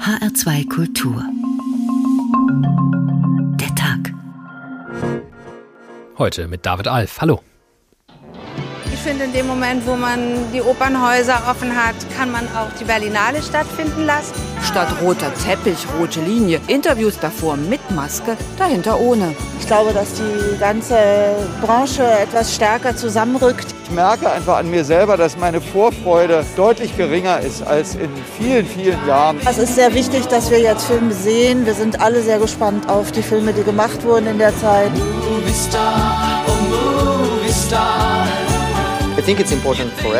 HR2 Kultur. Der Tag. Heute mit David Alf. Hallo. Ich finde, in dem Moment, wo man die Opernhäuser offen hat, kann man auch die Berlinale stattfinden lassen. Statt roter Teppich, rote Linie, Interviews davor mit Maske, dahinter ohne. Ich glaube, dass die ganze Branche etwas stärker zusammenrückt. Ich merke einfach an mir selber, dass meine Vorfreude deutlich geringer ist als in vielen, vielen Jahren. Es ist sehr wichtig, dass wir jetzt Filme sehen. Wir sind alle sehr gespannt auf die Filme, die gemacht wurden in der Zeit. Movie star, oh movie star.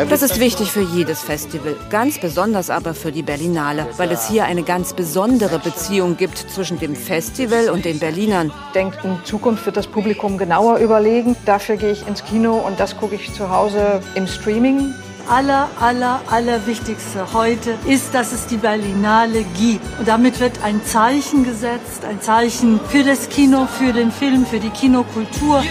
Das ist wichtig für jedes Festival, ganz besonders aber für die Berlinale, weil es hier eine ganz besondere Beziehung gibt zwischen dem Festival und den Berlinern. Denkt, in Zukunft wird das Publikum genauer überlegen. Dafür gehe ich ins Kino und das gucke ich zu Hause im Streaming aller, aller, aller Wichtigste heute ist, dass es die Berlinale gibt. Und damit wird ein Zeichen gesetzt, ein Zeichen für das Kino, für den Film, für die Kinokultur.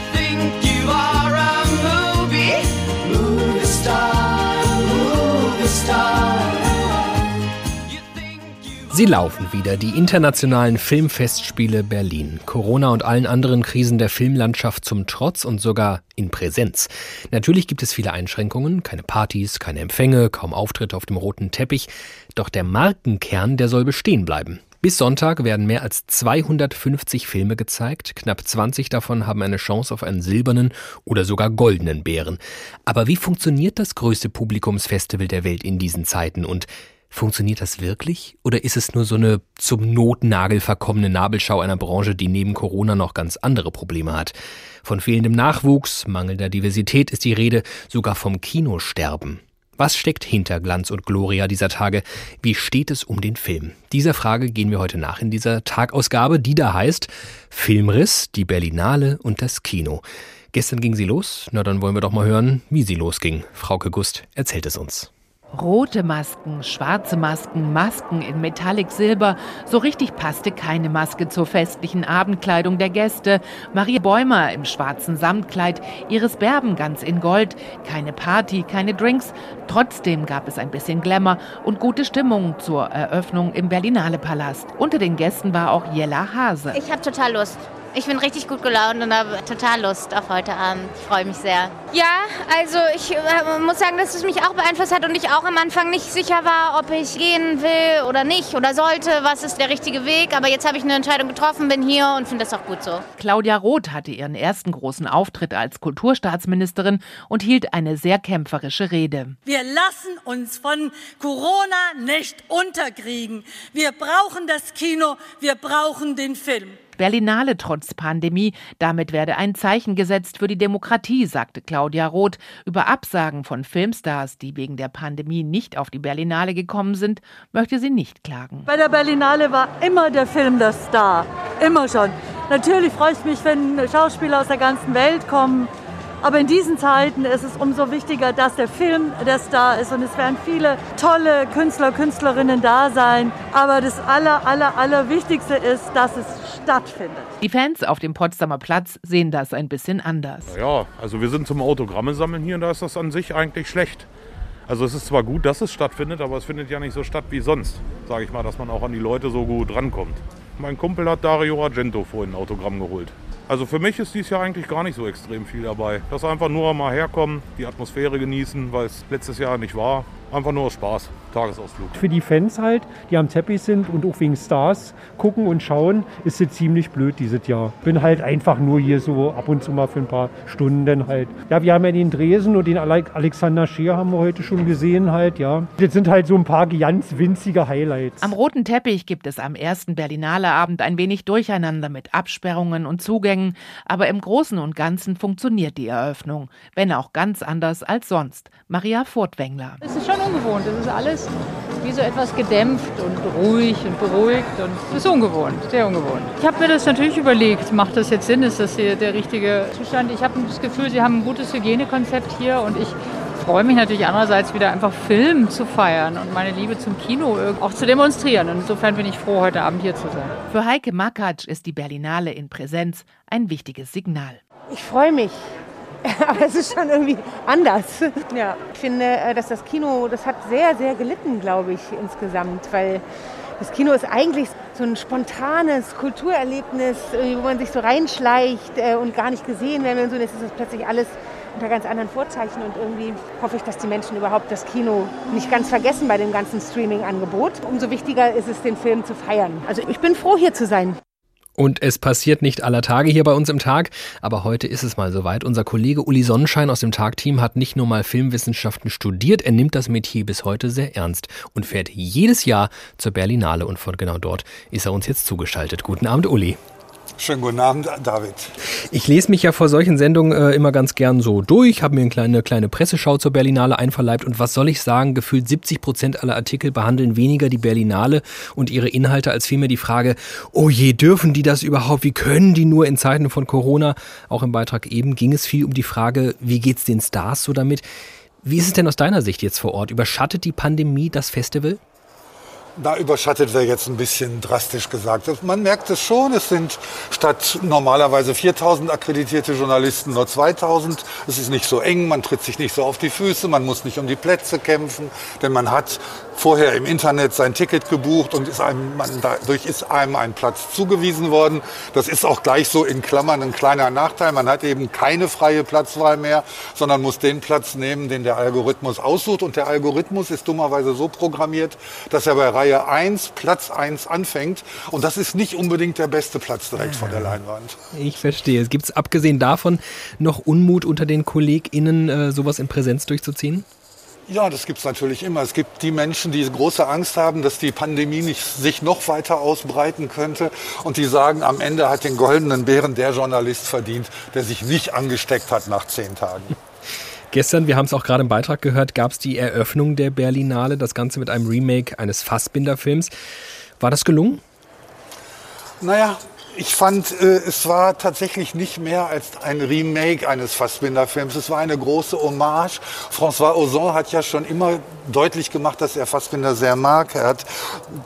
Sie laufen wieder, die internationalen Filmfestspiele Berlin. Corona und allen anderen Krisen der Filmlandschaft zum Trotz und sogar in Präsenz. Natürlich gibt es viele Einschränkungen, keine Partys, keine Empfänge, kaum Auftritte auf dem roten Teppich. Doch der Markenkern, der soll bestehen bleiben. Bis Sonntag werden mehr als 250 Filme gezeigt. Knapp 20 davon haben eine Chance auf einen silbernen oder sogar goldenen Bären. Aber wie funktioniert das größte Publikumsfestival der Welt in diesen Zeiten und Funktioniert das wirklich? Oder ist es nur so eine zum Notnagel verkommene Nabelschau einer Branche, die neben Corona noch ganz andere Probleme hat? Von fehlendem Nachwuchs, mangelnder Diversität ist die Rede, sogar vom Kinosterben. Was steckt hinter Glanz und Gloria dieser Tage? Wie steht es um den Film? Dieser Frage gehen wir heute nach in dieser Tagausgabe, die da heißt Filmriss, die Berlinale und das Kino. Gestern ging sie los, na dann wollen wir doch mal hören, wie sie losging. Frauke Gust erzählt es uns. Rote Masken, schwarze Masken, Masken in Metallic Silber. So richtig passte keine Maske zur festlichen Abendkleidung der Gäste. Marie Bäumer im schwarzen Samtkleid, Iris Berben ganz in Gold. Keine Party, keine Drinks. Trotzdem gab es ein bisschen Glamour und gute Stimmung zur Eröffnung im Berlinale Palast. Unter den Gästen war auch Jella Hase. Ich habe total Lust. Ich bin richtig gut gelaunt und habe total Lust auf heute Abend. Ich freue mich sehr. Ja, also ich äh, muss sagen, dass es mich auch beeinflusst hat und ich auch am Anfang nicht sicher war, ob ich gehen will oder nicht oder sollte. Was ist der richtige Weg? Aber jetzt habe ich eine Entscheidung getroffen, bin hier und finde das auch gut so. Claudia Roth hatte ihren ersten großen Auftritt als Kulturstaatsministerin und hielt eine sehr kämpferische Rede. Wir lassen uns von Corona nicht unterkriegen. Wir brauchen das Kino, wir brauchen den Film. Berlinale trotz Pandemie. Damit werde ein Zeichen gesetzt für die Demokratie, sagte Claudia Roth. Über Absagen von Filmstars, die wegen der Pandemie nicht auf die Berlinale gekommen sind, möchte sie nicht klagen. Bei der Berlinale war immer der Film der Star. Immer schon. Natürlich freue ich mich, wenn Schauspieler aus der ganzen Welt kommen. Aber in diesen Zeiten ist es umso wichtiger, dass der Film der Star ist und es werden viele tolle Künstler, Künstlerinnen da sein. Aber das aller, aller, aller Wichtigste ist, dass es stattfindet. Die Fans auf dem Potsdamer Platz sehen das ein bisschen anders. Ja, also wir sind zum Autogramme sammeln hier und da ist das an sich eigentlich schlecht. Also es ist zwar gut, dass es stattfindet, aber es findet ja nicht so statt wie sonst, sage ich mal, dass man auch an die Leute so gut rankommt. Mein Kumpel hat Dario Argento vorhin ein Autogramm geholt. Also für mich ist dies Jahr eigentlich gar nicht so extrem viel dabei. Das einfach nur mal herkommen, die Atmosphäre genießen, weil es letztes Jahr nicht war. Einfach nur Spaß, Tagesausflug. Für die Fans halt, die am Teppich sind und auch wegen Stars gucken und schauen, ist es ziemlich blöd dieses Jahr. Bin halt einfach nur hier so ab und zu mal für ein paar Stunden halt. Ja, wir haben ja den Dresen und den Alexander Scheer haben wir heute schon gesehen halt, ja. Das sind halt so ein paar ganz winzige Highlights. Am roten Teppich gibt es am ersten Berlinale Abend ein wenig Durcheinander mit Absperrungen und Zugängen, aber im Großen und Ganzen funktioniert die Eröffnung, wenn auch ganz anders als sonst. Maria Furtwängler. Es ist schon ungewohnt. Es ist alles wie so etwas gedämpft und ruhig und beruhigt und es ist ungewohnt, sehr ungewohnt. Ich habe mir das natürlich überlegt, macht das jetzt Sinn, ist das hier der richtige Zustand? Ich habe das Gefühl, Sie haben ein gutes Hygienekonzept hier und ich freue mich natürlich andererseits wieder einfach Film zu feiern und meine Liebe zum Kino auch zu demonstrieren. Und insofern bin ich froh, heute Abend hier zu sein. Für Heike Makatsch ist die Berlinale in Präsenz ein wichtiges Signal. Ich freue mich. aber es ist schon irgendwie anders. Ja, ich finde, äh, dass das Kino, das hat sehr, sehr gelitten, glaube ich, insgesamt, weil Das Kino ist eigentlich so ein spontanes Kulturerlebnis, wo man sich so reinschleicht äh, und gar nicht gesehen werden und so. Jetzt ist das plötzlich alles unter ganz anderen Vorzeichen und irgendwie hoffe ich, dass die Menschen überhaupt das Kino nicht ganz vergessen bei dem ganzen Streaming-Angebot. Umso wichtiger ist es, den Film zu feiern. Also ich bin froh, hier zu sein. Und es passiert nicht aller Tage hier bei uns im Tag, aber heute ist es mal soweit. Unser Kollege Uli Sonnenschein aus dem Tagteam hat nicht nur mal Filmwissenschaften studiert, er nimmt das Metier bis heute sehr ernst und fährt jedes Jahr zur Berlinale und von genau dort ist er uns jetzt zugeschaltet. Guten Abend, Uli. Schönen guten Abend, David. Ich lese mich ja vor solchen Sendungen äh, immer ganz gern so durch, habe mir eine kleine, kleine Presseschau zur Berlinale einverleibt und was soll ich sagen, gefühlt 70 Prozent aller Artikel behandeln weniger die Berlinale und ihre Inhalte als vielmehr die Frage, oh je, dürfen die das überhaupt, wie können die nur in Zeiten von Corona? Auch im Beitrag eben ging es viel um die Frage, wie geht's den Stars so damit? Wie ist es denn aus deiner Sicht jetzt vor Ort? Überschattet die Pandemie das Festival? Da überschattet wäre jetzt ein bisschen drastisch gesagt. Man merkt es schon, es sind statt normalerweise 4000 akkreditierte Journalisten nur 2000. Es ist nicht so eng, man tritt sich nicht so auf die Füße, man muss nicht um die Plätze kämpfen, denn man hat vorher im Internet sein Ticket gebucht und ist einem, man, dadurch ist einem ein Platz zugewiesen worden. Das ist auch gleich so in Klammern ein kleiner Nachteil. Man hat eben keine freie Platzwahl mehr, sondern muss den Platz nehmen, den der Algorithmus aussucht. Und der Algorithmus ist dummerweise so programmiert, dass er bei Reihe 1 Platz 1 anfängt. Und das ist nicht unbedingt der beste Platz direkt vor der Leinwand. Ich verstehe. Gibt es abgesehen davon noch Unmut unter den KollegInnen, äh, sowas in Präsenz durchzuziehen? Ja, das gibt es natürlich immer. Es gibt die Menschen, die große Angst haben, dass die Pandemie nicht sich noch weiter ausbreiten könnte. Und die sagen, am Ende hat den goldenen Bären der Journalist verdient, der sich nicht angesteckt hat nach zehn Tagen. Gestern, wir haben es auch gerade im Beitrag gehört, gab es die Eröffnung der Berlinale, das Ganze mit einem Remake eines Fassbinder-Films. War das gelungen? Naja, ich fand, äh, es war tatsächlich nicht mehr als ein Remake eines Fassbinder-Films. Es war eine große Hommage. François Ozon hat ja schon immer deutlich gemacht, dass er Fassbinder sehr mag. Er hat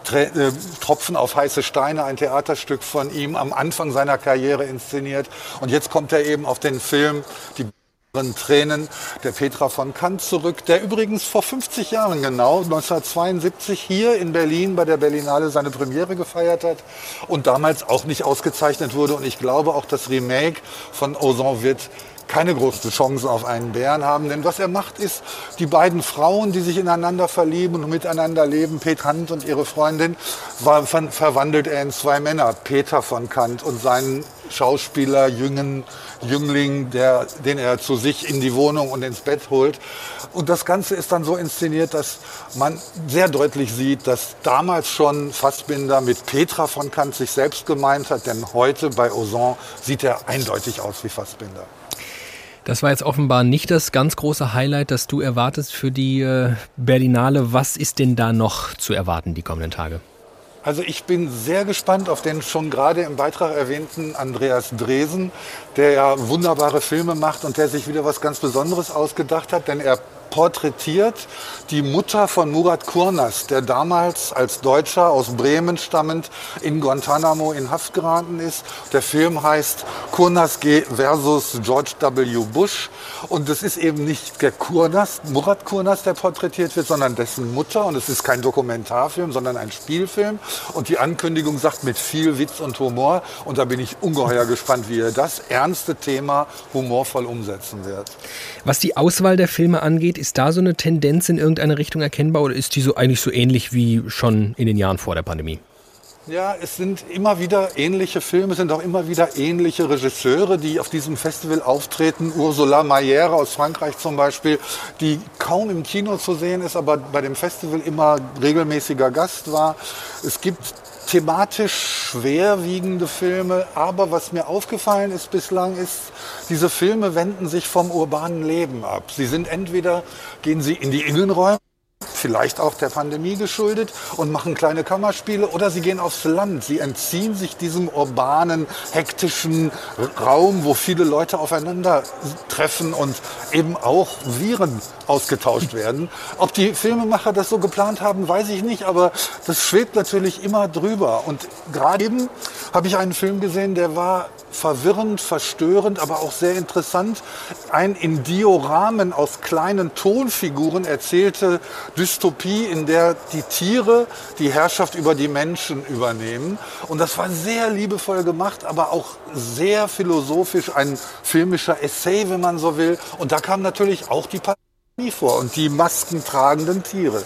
Trä äh, Tropfen auf heiße Steine, ein Theaterstück von ihm, am Anfang seiner Karriere inszeniert. Und jetzt kommt er eben auf den Film Die Tränen der Petra von Kant zurück, der übrigens vor 50 Jahren genau, 1972 hier in Berlin bei der Berlinale seine Premiere gefeiert hat und damals auch nicht ausgezeichnet wurde. Und ich glaube auch das Remake von Ozon wird keine große Chance auf einen Bären haben. Denn was er macht, ist, die beiden Frauen, die sich ineinander verlieben und miteinander leben, Pet Kant und ihre Freundin, verwandelt er in zwei Männer, Peter von Kant und seinen Schauspieler, jungen Jüngling, der, den er zu sich in die Wohnung und ins Bett holt. Und das Ganze ist dann so inszeniert, dass man sehr deutlich sieht, dass damals schon Fassbinder mit Petra von Kant sich selbst gemeint hat, denn heute bei Ozon sieht er eindeutig aus wie Fassbinder. Das war jetzt offenbar nicht das ganz große Highlight, das du erwartest für die äh, Berlinale. Was ist denn da noch zu erwarten die kommenden Tage? Also ich bin sehr gespannt auf den schon gerade im Beitrag erwähnten Andreas Dresen, der ja wunderbare Filme macht und der sich wieder was ganz Besonderes ausgedacht hat, denn er porträtiert die Mutter von Murat Kurnas, der damals als Deutscher aus Bremen stammend in Guantanamo in Haft geraten ist. Der Film heißt Kurnas versus George W. Bush. Und es ist eben nicht der Kurnas, Murat Kurnas, der porträtiert wird, sondern dessen Mutter. Und es ist kein Dokumentarfilm, sondern ein Spielfilm. Und die Ankündigung sagt mit viel Witz und Humor. Und da bin ich ungeheuer gespannt, wie er das ernste Thema humorvoll umsetzen wird. Was die Auswahl der Filme angeht, ist da so eine Tendenz in irgendeine Richtung erkennbar oder ist die so eigentlich so ähnlich wie schon in den Jahren vor der Pandemie? Ja, es sind immer wieder ähnliche Filme, es sind auch immer wieder ähnliche Regisseure, die auf diesem Festival auftreten. Ursula Mayer aus Frankreich zum Beispiel, die kaum im Kino zu sehen ist, aber bei dem Festival immer regelmäßiger Gast war. Es gibt thematisch schwerwiegende Filme. Aber was mir aufgefallen ist bislang, ist, diese Filme wenden sich vom urbanen Leben ab. Sie sind entweder, gehen sie in die Innenräume, vielleicht auch der Pandemie geschuldet und machen kleine Kammerspiele oder sie gehen aufs Land. Sie entziehen sich diesem urbanen, hektischen Raum, wo viele Leute aufeinander treffen und eben auch Viren ausgetauscht werden. Ob die Filmemacher das so geplant haben, weiß ich nicht, aber das schwebt natürlich immer drüber. Und gerade eben habe ich einen Film gesehen, der war verwirrend, verstörend, aber auch sehr interessant. Ein in Dioramen aus kleinen Tonfiguren erzählte Dystopie, in der die Tiere die Herrschaft über die Menschen übernehmen. Und das war sehr liebevoll gemacht, aber auch sehr philosophisch, ein filmischer Essay, wenn man so will. Und da kam natürlich auch die Pandemie vor und die maskentragenden Tiere.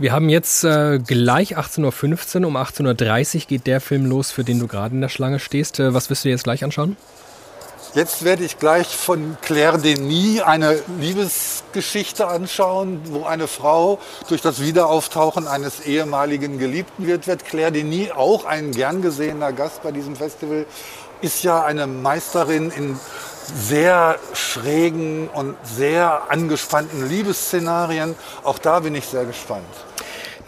Wir haben jetzt äh, gleich 18.15 Uhr. Um 18.30 Uhr geht der Film los, für den du gerade in der Schlange stehst. Äh, was wirst du jetzt gleich anschauen? Jetzt werde ich gleich von Claire Denis eine Liebesgeschichte anschauen, wo eine Frau durch das Wiederauftauchen eines ehemaligen Geliebten wird. Wird Claire Denis auch ein gern gesehener Gast bei diesem Festival? Ist ja eine Meisterin in sehr schrägen und sehr angespannten Liebesszenarien. Auch da bin ich sehr gespannt.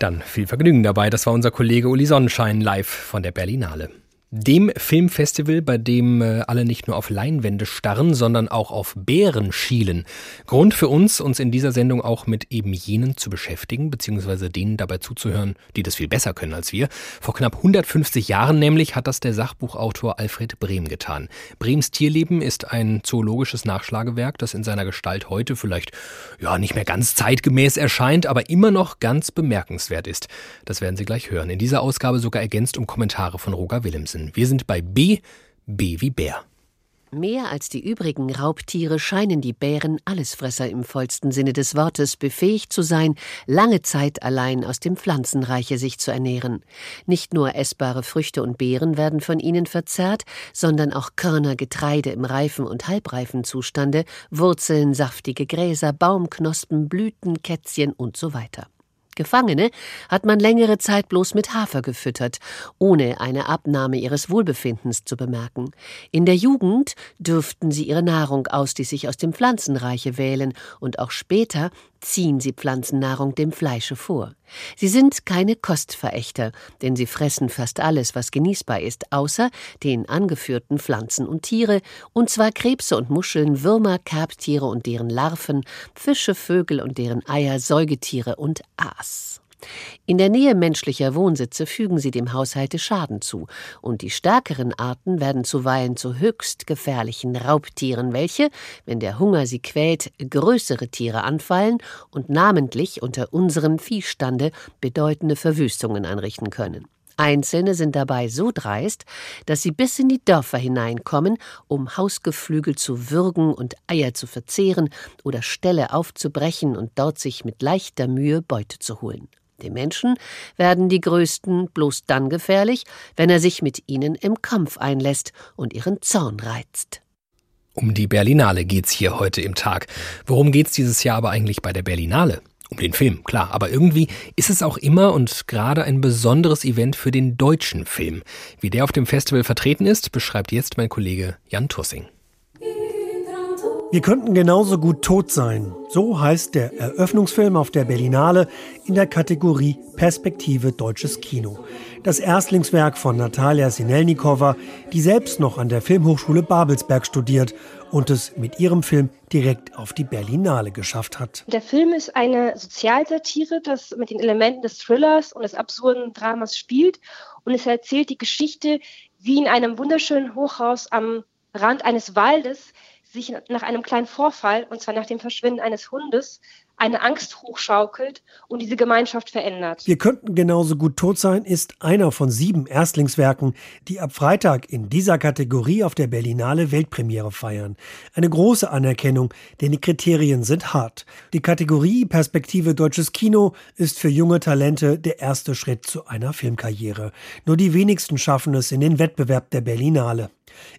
Dann viel Vergnügen dabei. Das war unser Kollege Uli Sonnenschein live von der Berlinale. Dem Filmfestival, bei dem äh, alle nicht nur auf Leinwände starren, sondern auch auf Bären schielen. Grund für uns, uns in dieser Sendung auch mit eben jenen zu beschäftigen, beziehungsweise denen dabei zuzuhören, die das viel besser können als wir. Vor knapp 150 Jahren nämlich hat das der Sachbuchautor Alfred Brehm getan. Brems Tierleben ist ein zoologisches Nachschlagewerk, das in seiner Gestalt heute vielleicht ja nicht mehr ganz zeitgemäß erscheint, aber immer noch ganz bemerkenswert ist. Das werden Sie gleich hören. In dieser Ausgabe sogar ergänzt um Kommentare von Roger Willemsen. Wir sind bei B, B wie Bär. Mehr als die übrigen Raubtiere scheinen die Bären Allesfresser im vollsten Sinne des Wortes befähigt zu sein, lange Zeit allein aus dem Pflanzenreiche sich zu ernähren. Nicht nur essbare Früchte und Beeren werden von ihnen verzehrt, sondern auch Körner, Getreide im reifen und halbreifen Zustande, Wurzeln, saftige Gräser, Baumknospen, Blüten, Kätzchen und so weiter. Gefangene hat man längere Zeit bloß mit Hafer gefüttert, ohne eine Abnahme ihres Wohlbefindens zu bemerken. In der Jugend dürften sie ihre Nahrung ausschließlich aus dem Pflanzenreiche wählen, und auch später ziehen sie Pflanzennahrung dem Fleische vor. Sie sind keine Kostverächter, denn sie fressen fast alles, was genießbar ist, außer den angeführten Pflanzen und Tiere, und zwar Krebse und Muscheln, Würmer, Kerbtiere und deren Larven, Fische, Vögel und deren Eier, Säugetiere und Aas. In der Nähe menschlicher Wohnsitze fügen sie dem Haushalte Schaden zu, und die stärkeren Arten werden zuweilen zu höchst gefährlichen Raubtieren, welche, wenn der Hunger sie quält, größere Tiere anfallen und namentlich unter unserem Viehstande bedeutende Verwüstungen anrichten können. Einzelne sind dabei so dreist, dass sie bis in die Dörfer hineinkommen, um Hausgeflügel zu würgen und Eier zu verzehren oder Ställe aufzubrechen und dort sich mit leichter Mühe Beute zu holen. Dem Menschen werden die Größten bloß dann gefährlich, wenn er sich mit ihnen im Kampf einlässt und ihren Zorn reizt. Um die Berlinale geht's hier heute im Tag. Worum geht's dieses Jahr aber eigentlich bei der Berlinale? Um den Film, klar, aber irgendwie ist es auch immer und gerade ein besonderes Event für den deutschen Film. Wie der auf dem Festival vertreten ist, beschreibt jetzt mein Kollege Jan Tussing. Wir könnten genauso gut tot sein. So heißt der Eröffnungsfilm auf der Berlinale in der Kategorie Perspektive deutsches Kino. Das Erstlingswerk von Natalia Sinelnikova, die selbst noch an der Filmhochschule Babelsberg studiert und es mit ihrem Film direkt auf die Berlinale geschafft hat. Der Film ist eine Sozialsatire, das mit den Elementen des Thrillers und des absurden Dramas spielt und es erzählt die Geschichte, wie in einem wunderschönen Hochhaus am Rand eines Waldes sich nach einem kleinen Vorfall, und zwar nach dem Verschwinden eines Hundes, eine Angst hochschaukelt und diese Gemeinschaft verändert. Wir könnten genauso gut tot sein ist einer von sieben Erstlingswerken, die ab Freitag in dieser Kategorie auf der Berlinale Weltpremiere feiern. Eine große Anerkennung, denn die Kriterien sind hart. Die Kategorie Perspektive deutsches Kino ist für junge Talente der erste Schritt zu einer Filmkarriere. Nur die wenigsten schaffen es in den Wettbewerb der Berlinale.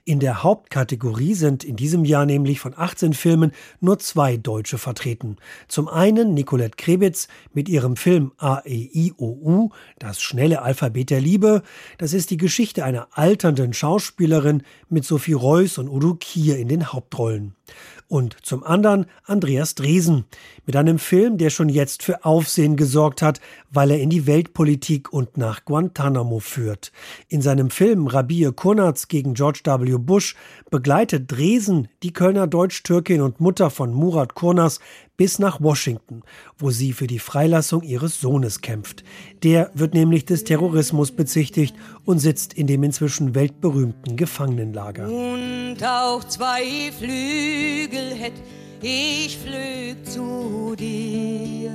In der Hauptkategorie sind in diesem Jahr nämlich von 18 Filmen nur zwei Deutsche vertreten. Zum einen Nicolette Krebitz mit ihrem Film AEIOU, das schnelle Alphabet der Liebe. Das ist die Geschichte einer alternden Schauspielerin mit Sophie Reuss und Udo Kier in den Hauptrollen und zum anderen Andreas Dresen mit einem Film, der schon jetzt für Aufsehen gesorgt hat, weil er in die Weltpolitik und nach Guantanamo führt. In seinem Film Rabie Kurnaz gegen George W. Bush begleitet Dresen die Kölner Deutsch-Türkin und Mutter von Murat Kurnaz bis nach Washington, wo sie für die Freilassung ihres Sohnes kämpft. Der wird nämlich des Terrorismus bezichtigt und sitzt in dem inzwischen weltberühmten Gefangenenlager. Und auch zwei Flügel hätt, ich flüg zu dir.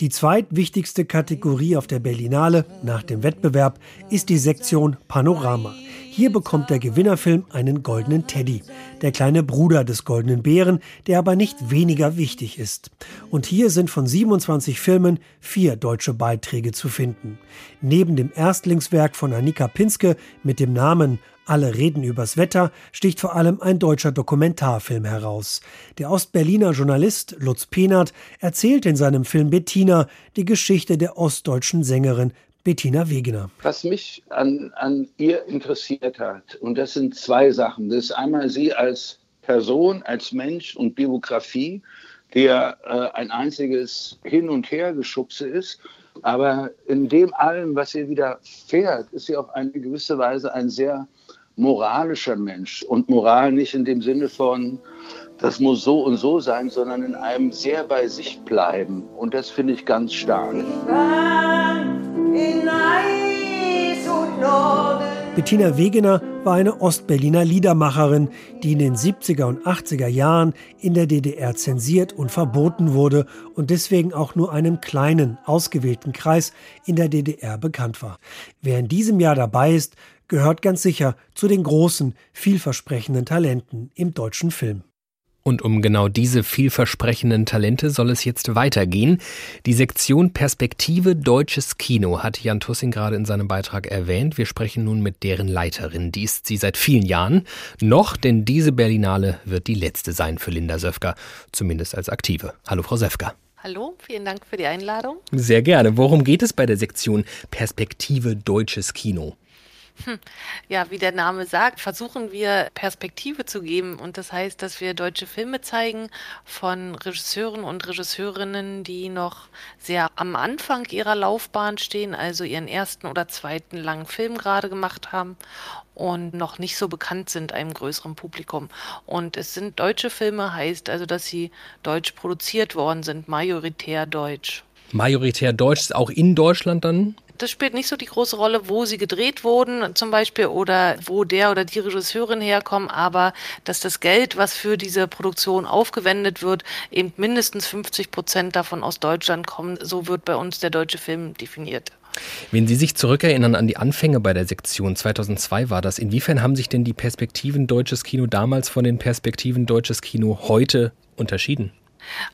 Die zweitwichtigste Kategorie auf der Berlinale nach dem Wettbewerb ist die Sektion Panorama. Hier bekommt der Gewinnerfilm einen goldenen Teddy, der kleine Bruder des goldenen Bären, der aber nicht weniger wichtig ist. Und hier sind von 27 Filmen vier deutsche Beiträge zu finden. Neben dem Erstlingswerk von Annika Pinske mit dem Namen alle reden übers Wetter, sticht vor allem ein deutscher Dokumentarfilm heraus. Der Ostberliner Journalist Lutz Penert erzählt in seinem Film Bettina die Geschichte der ostdeutschen Sängerin Bettina Wegener. Was mich an, an ihr interessiert hat, und das sind zwei Sachen. Das ist einmal sie als Person, als Mensch und Biografie, der äh, ein einziges Hin- und Hergeschubse ist. Aber in dem allem, was ihr widerfährt, ist sie auf eine gewisse Weise ein sehr moralischer Mensch. Und Moral nicht in dem Sinne von, das muss so und so sein, sondern in einem sehr bei sich bleiben. Und das finde ich ganz stark. Bettina Wegener war eine Ostberliner Liedermacherin, die in den 70er und 80er Jahren in der DDR zensiert und verboten wurde und deswegen auch nur einem kleinen, ausgewählten Kreis in der DDR bekannt war. Wer in diesem Jahr dabei ist, gehört ganz sicher zu den großen, vielversprechenden Talenten im deutschen Film. Und um genau diese vielversprechenden Talente soll es jetzt weitergehen. Die Sektion Perspektive Deutsches Kino hat Jan Tussing gerade in seinem Beitrag erwähnt. Wir sprechen nun mit deren Leiterin. Die ist sie seit vielen Jahren. Noch, denn diese Berlinale wird die letzte sein für Linda Söfker, zumindest als Aktive. Hallo, Frau Söfker. Hallo, vielen Dank für die Einladung. Sehr gerne. Worum geht es bei der Sektion Perspektive Deutsches Kino? Hm. Ja, wie der Name sagt, versuchen wir Perspektive zu geben. Und das heißt, dass wir deutsche Filme zeigen von Regisseuren und Regisseurinnen, die noch sehr am Anfang ihrer Laufbahn stehen, also ihren ersten oder zweiten langen Film gerade gemacht haben und noch nicht so bekannt sind einem größeren Publikum. Und es sind deutsche Filme, heißt also, dass sie deutsch produziert worden sind, majoritär deutsch. Majoritär deutsch, auch in Deutschland dann? Das spielt nicht so die große Rolle, wo sie gedreht wurden zum Beispiel oder wo der oder die Regisseurin herkommen, aber dass das Geld, was für diese Produktion aufgewendet wird, eben mindestens 50 Prozent davon aus Deutschland kommen. So wird bei uns der deutsche Film definiert. Wenn Sie sich zurückerinnern an die Anfänge bei der Sektion, 2002 war das, inwiefern haben sich denn die Perspektiven deutsches Kino damals von den Perspektiven deutsches Kino heute unterschieden?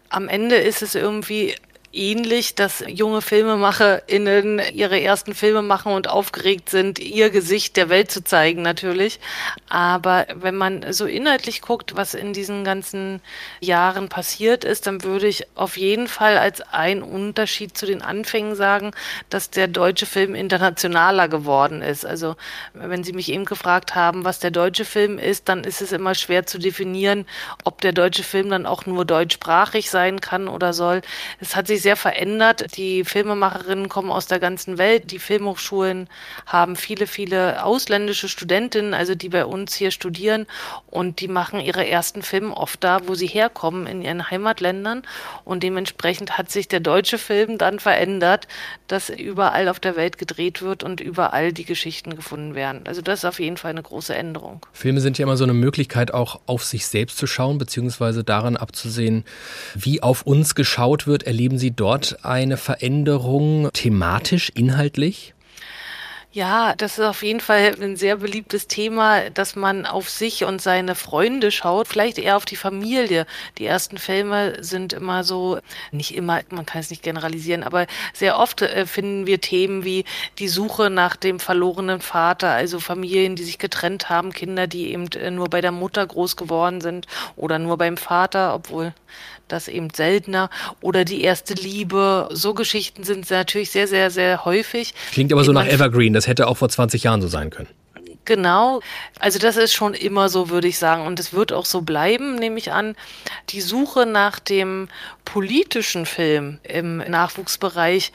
Am Ende ist es irgendwie ähnlich, dass junge FilmemacherInnen ihre ersten Filme machen und aufgeregt sind, ihr Gesicht der Welt zu zeigen natürlich. Aber wenn man so inhaltlich guckt, was in diesen ganzen Jahren passiert ist, dann würde ich auf jeden Fall als ein Unterschied zu den Anfängen sagen, dass der deutsche Film internationaler geworden ist. Also wenn Sie mich eben gefragt haben, was der deutsche Film ist, dann ist es immer schwer zu definieren, ob der deutsche Film dann auch nur deutschsprachig sein kann oder soll. Es hat sich sehr verändert. Die Filmemacherinnen kommen aus der ganzen Welt. Die Filmhochschulen haben viele, viele ausländische Studentinnen, also die bei uns hier studieren und die machen ihre ersten Filme oft da, wo sie herkommen, in ihren Heimatländern. Und dementsprechend hat sich der deutsche Film dann verändert, dass überall auf der Welt gedreht wird und überall die Geschichten gefunden werden. Also das ist auf jeden Fall eine große Änderung. Filme sind ja immer so eine Möglichkeit, auch auf sich selbst zu schauen, beziehungsweise daran abzusehen, wie auf uns geschaut wird. Erleben Sie dort eine Veränderung thematisch, inhaltlich? Ja, das ist auf jeden Fall ein sehr beliebtes Thema, dass man auf sich und seine Freunde schaut, vielleicht eher auf die Familie. Die ersten Filme sind immer so, nicht immer, man kann es nicht generalisieren, aber sehr oft äh, finden wir Themen wie die Suche nach dem verlorenen Vater, also Familien, die sich getrennt haben, Kinder, die eben äh, nur bei der Mutter groß geworden sind oder nur beim Vater, obwohl das eben seltener. Oder die erste Liebe. So Geschichten sind natürlich sehr, sehr, sehr häufig. Klingt aber so nach Evergreen. Das hätte auch vor 20 Jahren so sein können. Genau. Also das ist schon immer so, würde ich sagen. Und es wird auch so bleiben, nehme ich an. Die Suche nach dem politischen Film im Nachwuchsbereich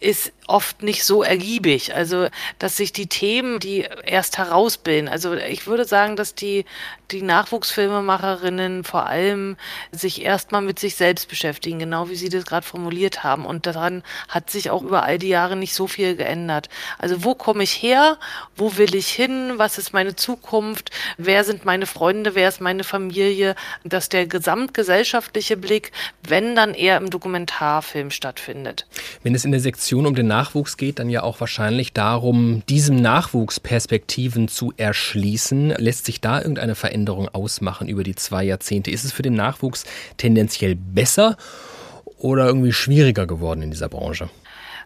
ist oft nicht so ergiebig. Also, dass sich die Themen, die erst herausbilden, also ich würde sagen, dass die, die Nachwuchsfilmemacherinnen vor allem sich erstmal mit sich selbst beschäftigen, genau wie Sie das gerade formuliert haben. Und daran hat sich auch über all die Jahre nicht so viel geändert. Also, wo komme ich her? Wo will ich hin? Was ist meine Zukunft? Wer sind meine Freunde? Wer ist meine Familie? Dass der gesamtgesellschaftliche Blick, wenn dann eher im Dokumentarfilm stattfindet. Wenn es in der Sektion um den Nachwuchs geht, dann ja auch wahrscheinlich darum, diesem Nachwuchs Perspektiven zu erschließen. Lässt sich da irgendeine Veränderung ausmachen über die zwei Jahrzehnte? Ist es für den Nachwuchs tendenziell besser oder irgendwie schwieriger geworden in dieser Branche?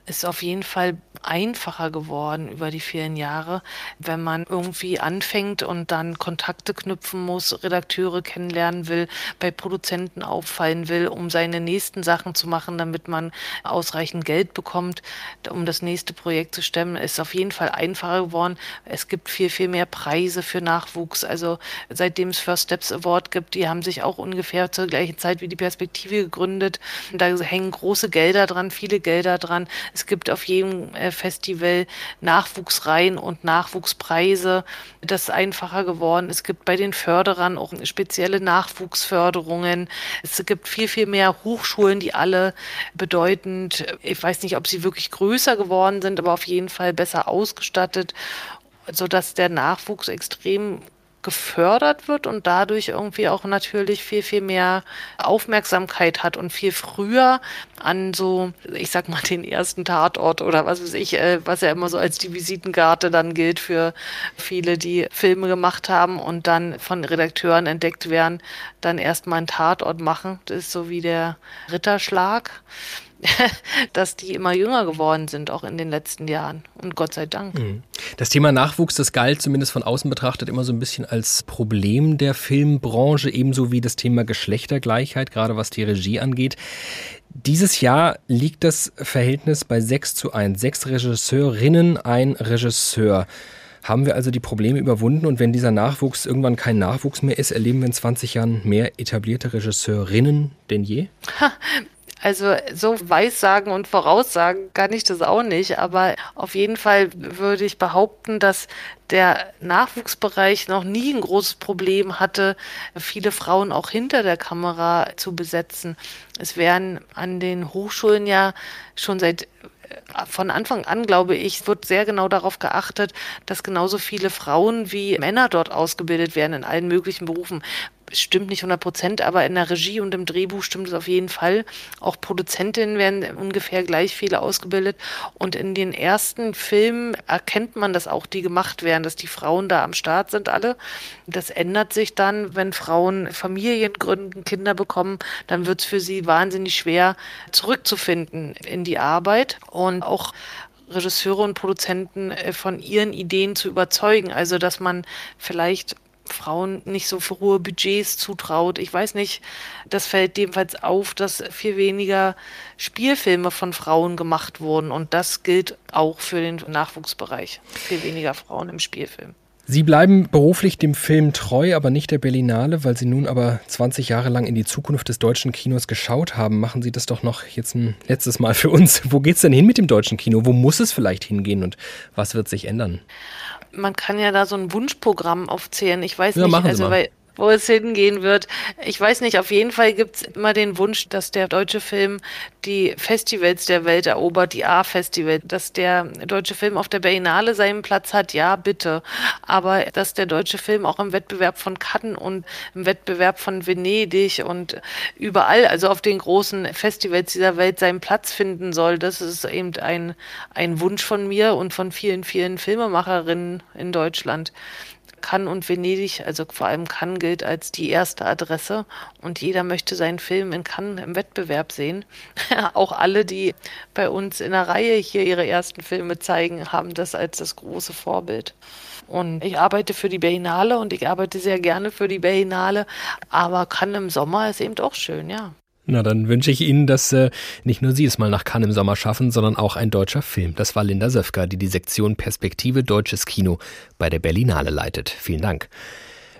Ist auf jeden Fall einfacher geworden über die vielen Jahre, wenn man irgendwie anfängt und dann Kontakte knüpfen muss, Redakteure kennenlernen will, bei Produzenten auffallen will, um seine nächsten Sachen zu machen, damit man ausreichend Geld bekommt, um das nächste Projekt zu stemmen, ist auf jeden Fall einfacher geworden. Es gibt viel, viel mehr Preise für Nachwuchs. Also seitdem es First Steps Award gibt, die haben sich auch ungefähr zur gleichen Zeit wie die Perspektive gegründet. Da hängen große Gelder dran, viele Gelder dran. Es gibt auf jedem äh, Festival Nachwuchsreihen und Nachwuchspreise. Das ist einfacher geworden. Es gibt bei den Förderern auch spezielle Nachwuchsförderungen. Es gibt viel, viel mehr Hochschulen, die alle bedeutend, ich weiß nicht, ob sie wirklich größer geworden sind, aber auf jeden Fall besser ausgestattet sodass der Nachwuchs extrem gefördert wird und dadurch irgendwie auch natürlich viel, viel mehr Aufmerksamkeit hat und viel früher an so, ich sag mal, den ersten Tatort oder was weiß ich, äh, was ja immer so als die Visitenkarte dann gilt für viele, die Filme gemacht haben und dann von Redakteuren entdeckt werden, dann erstmal einen Tatort machen. Das ist so wie der Ritterschlag. dass die immer jünger geworden sind, auch in den letzten Jahren. Und Gott sei Dank. Mhm. Das Thema Nachwuchs, das galt zumindest von außen betrachtet immer so ein bisschen als Problem der Filmbranche, ebenso wie das Thema Geschlechtergleichheit, gerade was die Regie angeht. Dieses Jahr liegt das Verhältnis bei 6 zu 1. Sechs Regisseurinnen, ein Regisseur. Haben wir also die Probleme überwunden und wenn dieser Nachwuchs irgendwann kein Nachwuchs mehr ist, erleben wir in 20 Jahren mehr etablierte Regisseurinnen denn je? Also so Weissagen und Voraussagen kann ich das auch nicht, aber auf jeden Fall würde ich behaupten, dass der Nachwuchsbereich noch nie ein großes Problem hatte, viele Frauen auch hinter der Kamera zu besetzen. Es werden an den Hochschulen ja schon seit äh, von Anfang an, glaube ich, wird sehr genau darauf geachtet, dass genauso viele Frauen wie Männer dort ausgebildet werden in allen möglichen Berufen stimmt nicht 100 Prozent, aber in der Regie und im Drehbuch stimmt es auf jeden Fall. Auch Produzentinnen werden ungefähr gleich viele ausgebildet. Und in den ersten Filmen erkennt man das auch, die gemacht werden, dass die Frauen da am Start sind alle. Das ändert sich dann, wenn Frauen Familien gründen, Kinder bekommen, dann wird es für sie wahnsinnig schwer zurückzufinden in die Arbeit. Und auch Regisseure und Produzenten äh, von ihren Ideen zu überzeugen. Also, dass man vielleicht Frauen nicht so für hohe Budgets zutraut. Ich weiß nicht, das fällt jedenfalls auf, dass viel weniger Spielfilme von Frauen gemacht wurden. Und das gilt auch für den Nachwuchsbereich. Viel weniger Frauen im Spielfilm. Sie bleiben beruflich dem Film treu, aber nicht der Berlinale, weil Sie nun aber 20 Jahre lang in die Zukunft des deutschen Kinos geschaut haben. Machen Sie das doch noch jetzt ein letztes Mal für uns. Wo geht es denn hin mit dem deutschen Kino? Wo muss es vielleicht hingehen und was wird sich ändern? Man kann ja da so ein Wunschprogramm aufzählen. Ich weiß ja, nicht, also weil wo es hingehen wird. Ich weiß nicht, auf jeden Fall gibt es immer den Wunsch, dass der deutsche Film die Festivals der Welt erobert, die A-Festival, dass der deutsche Film auf der Berlinale seinen Platz hat, ja, bitte. Aber dass der deutsche Film auch im Wettbewerb von Cannes und im Wettbewerb von Venedig und überall, also auf den großen Festivals dieser Welt seinen Platz finden soll, das ist eben ein, ein Wunsch von mir und von vielen, vielen Filmemacherinnen in Deutschland. Cannes und Venedig, also vor allem Cannes gilt als die erste Adresse und jeder möchte seinen Film in Cannes im Wettbewerb sehen. Auch alle, die bei uns in der Reihe hier ihre ersten Filme zeigen, haben das als das große Vorbild. Und ich arbeite für die Berlinale und ich arbeite sehr gerne für die Berlinale, aber Cannes im Sommer ist eben auch schön, ja. Na, dann wünsche ich Ihnen, dass äh, nicht nur Sie es mal nach Cannes im Sommer schaffen, sondern auch ein deutscher Film. Das war Linda Söfker, die die Sektion Perspektive Deutsches Kino bei der Berlinale leitet. Vielen Dank.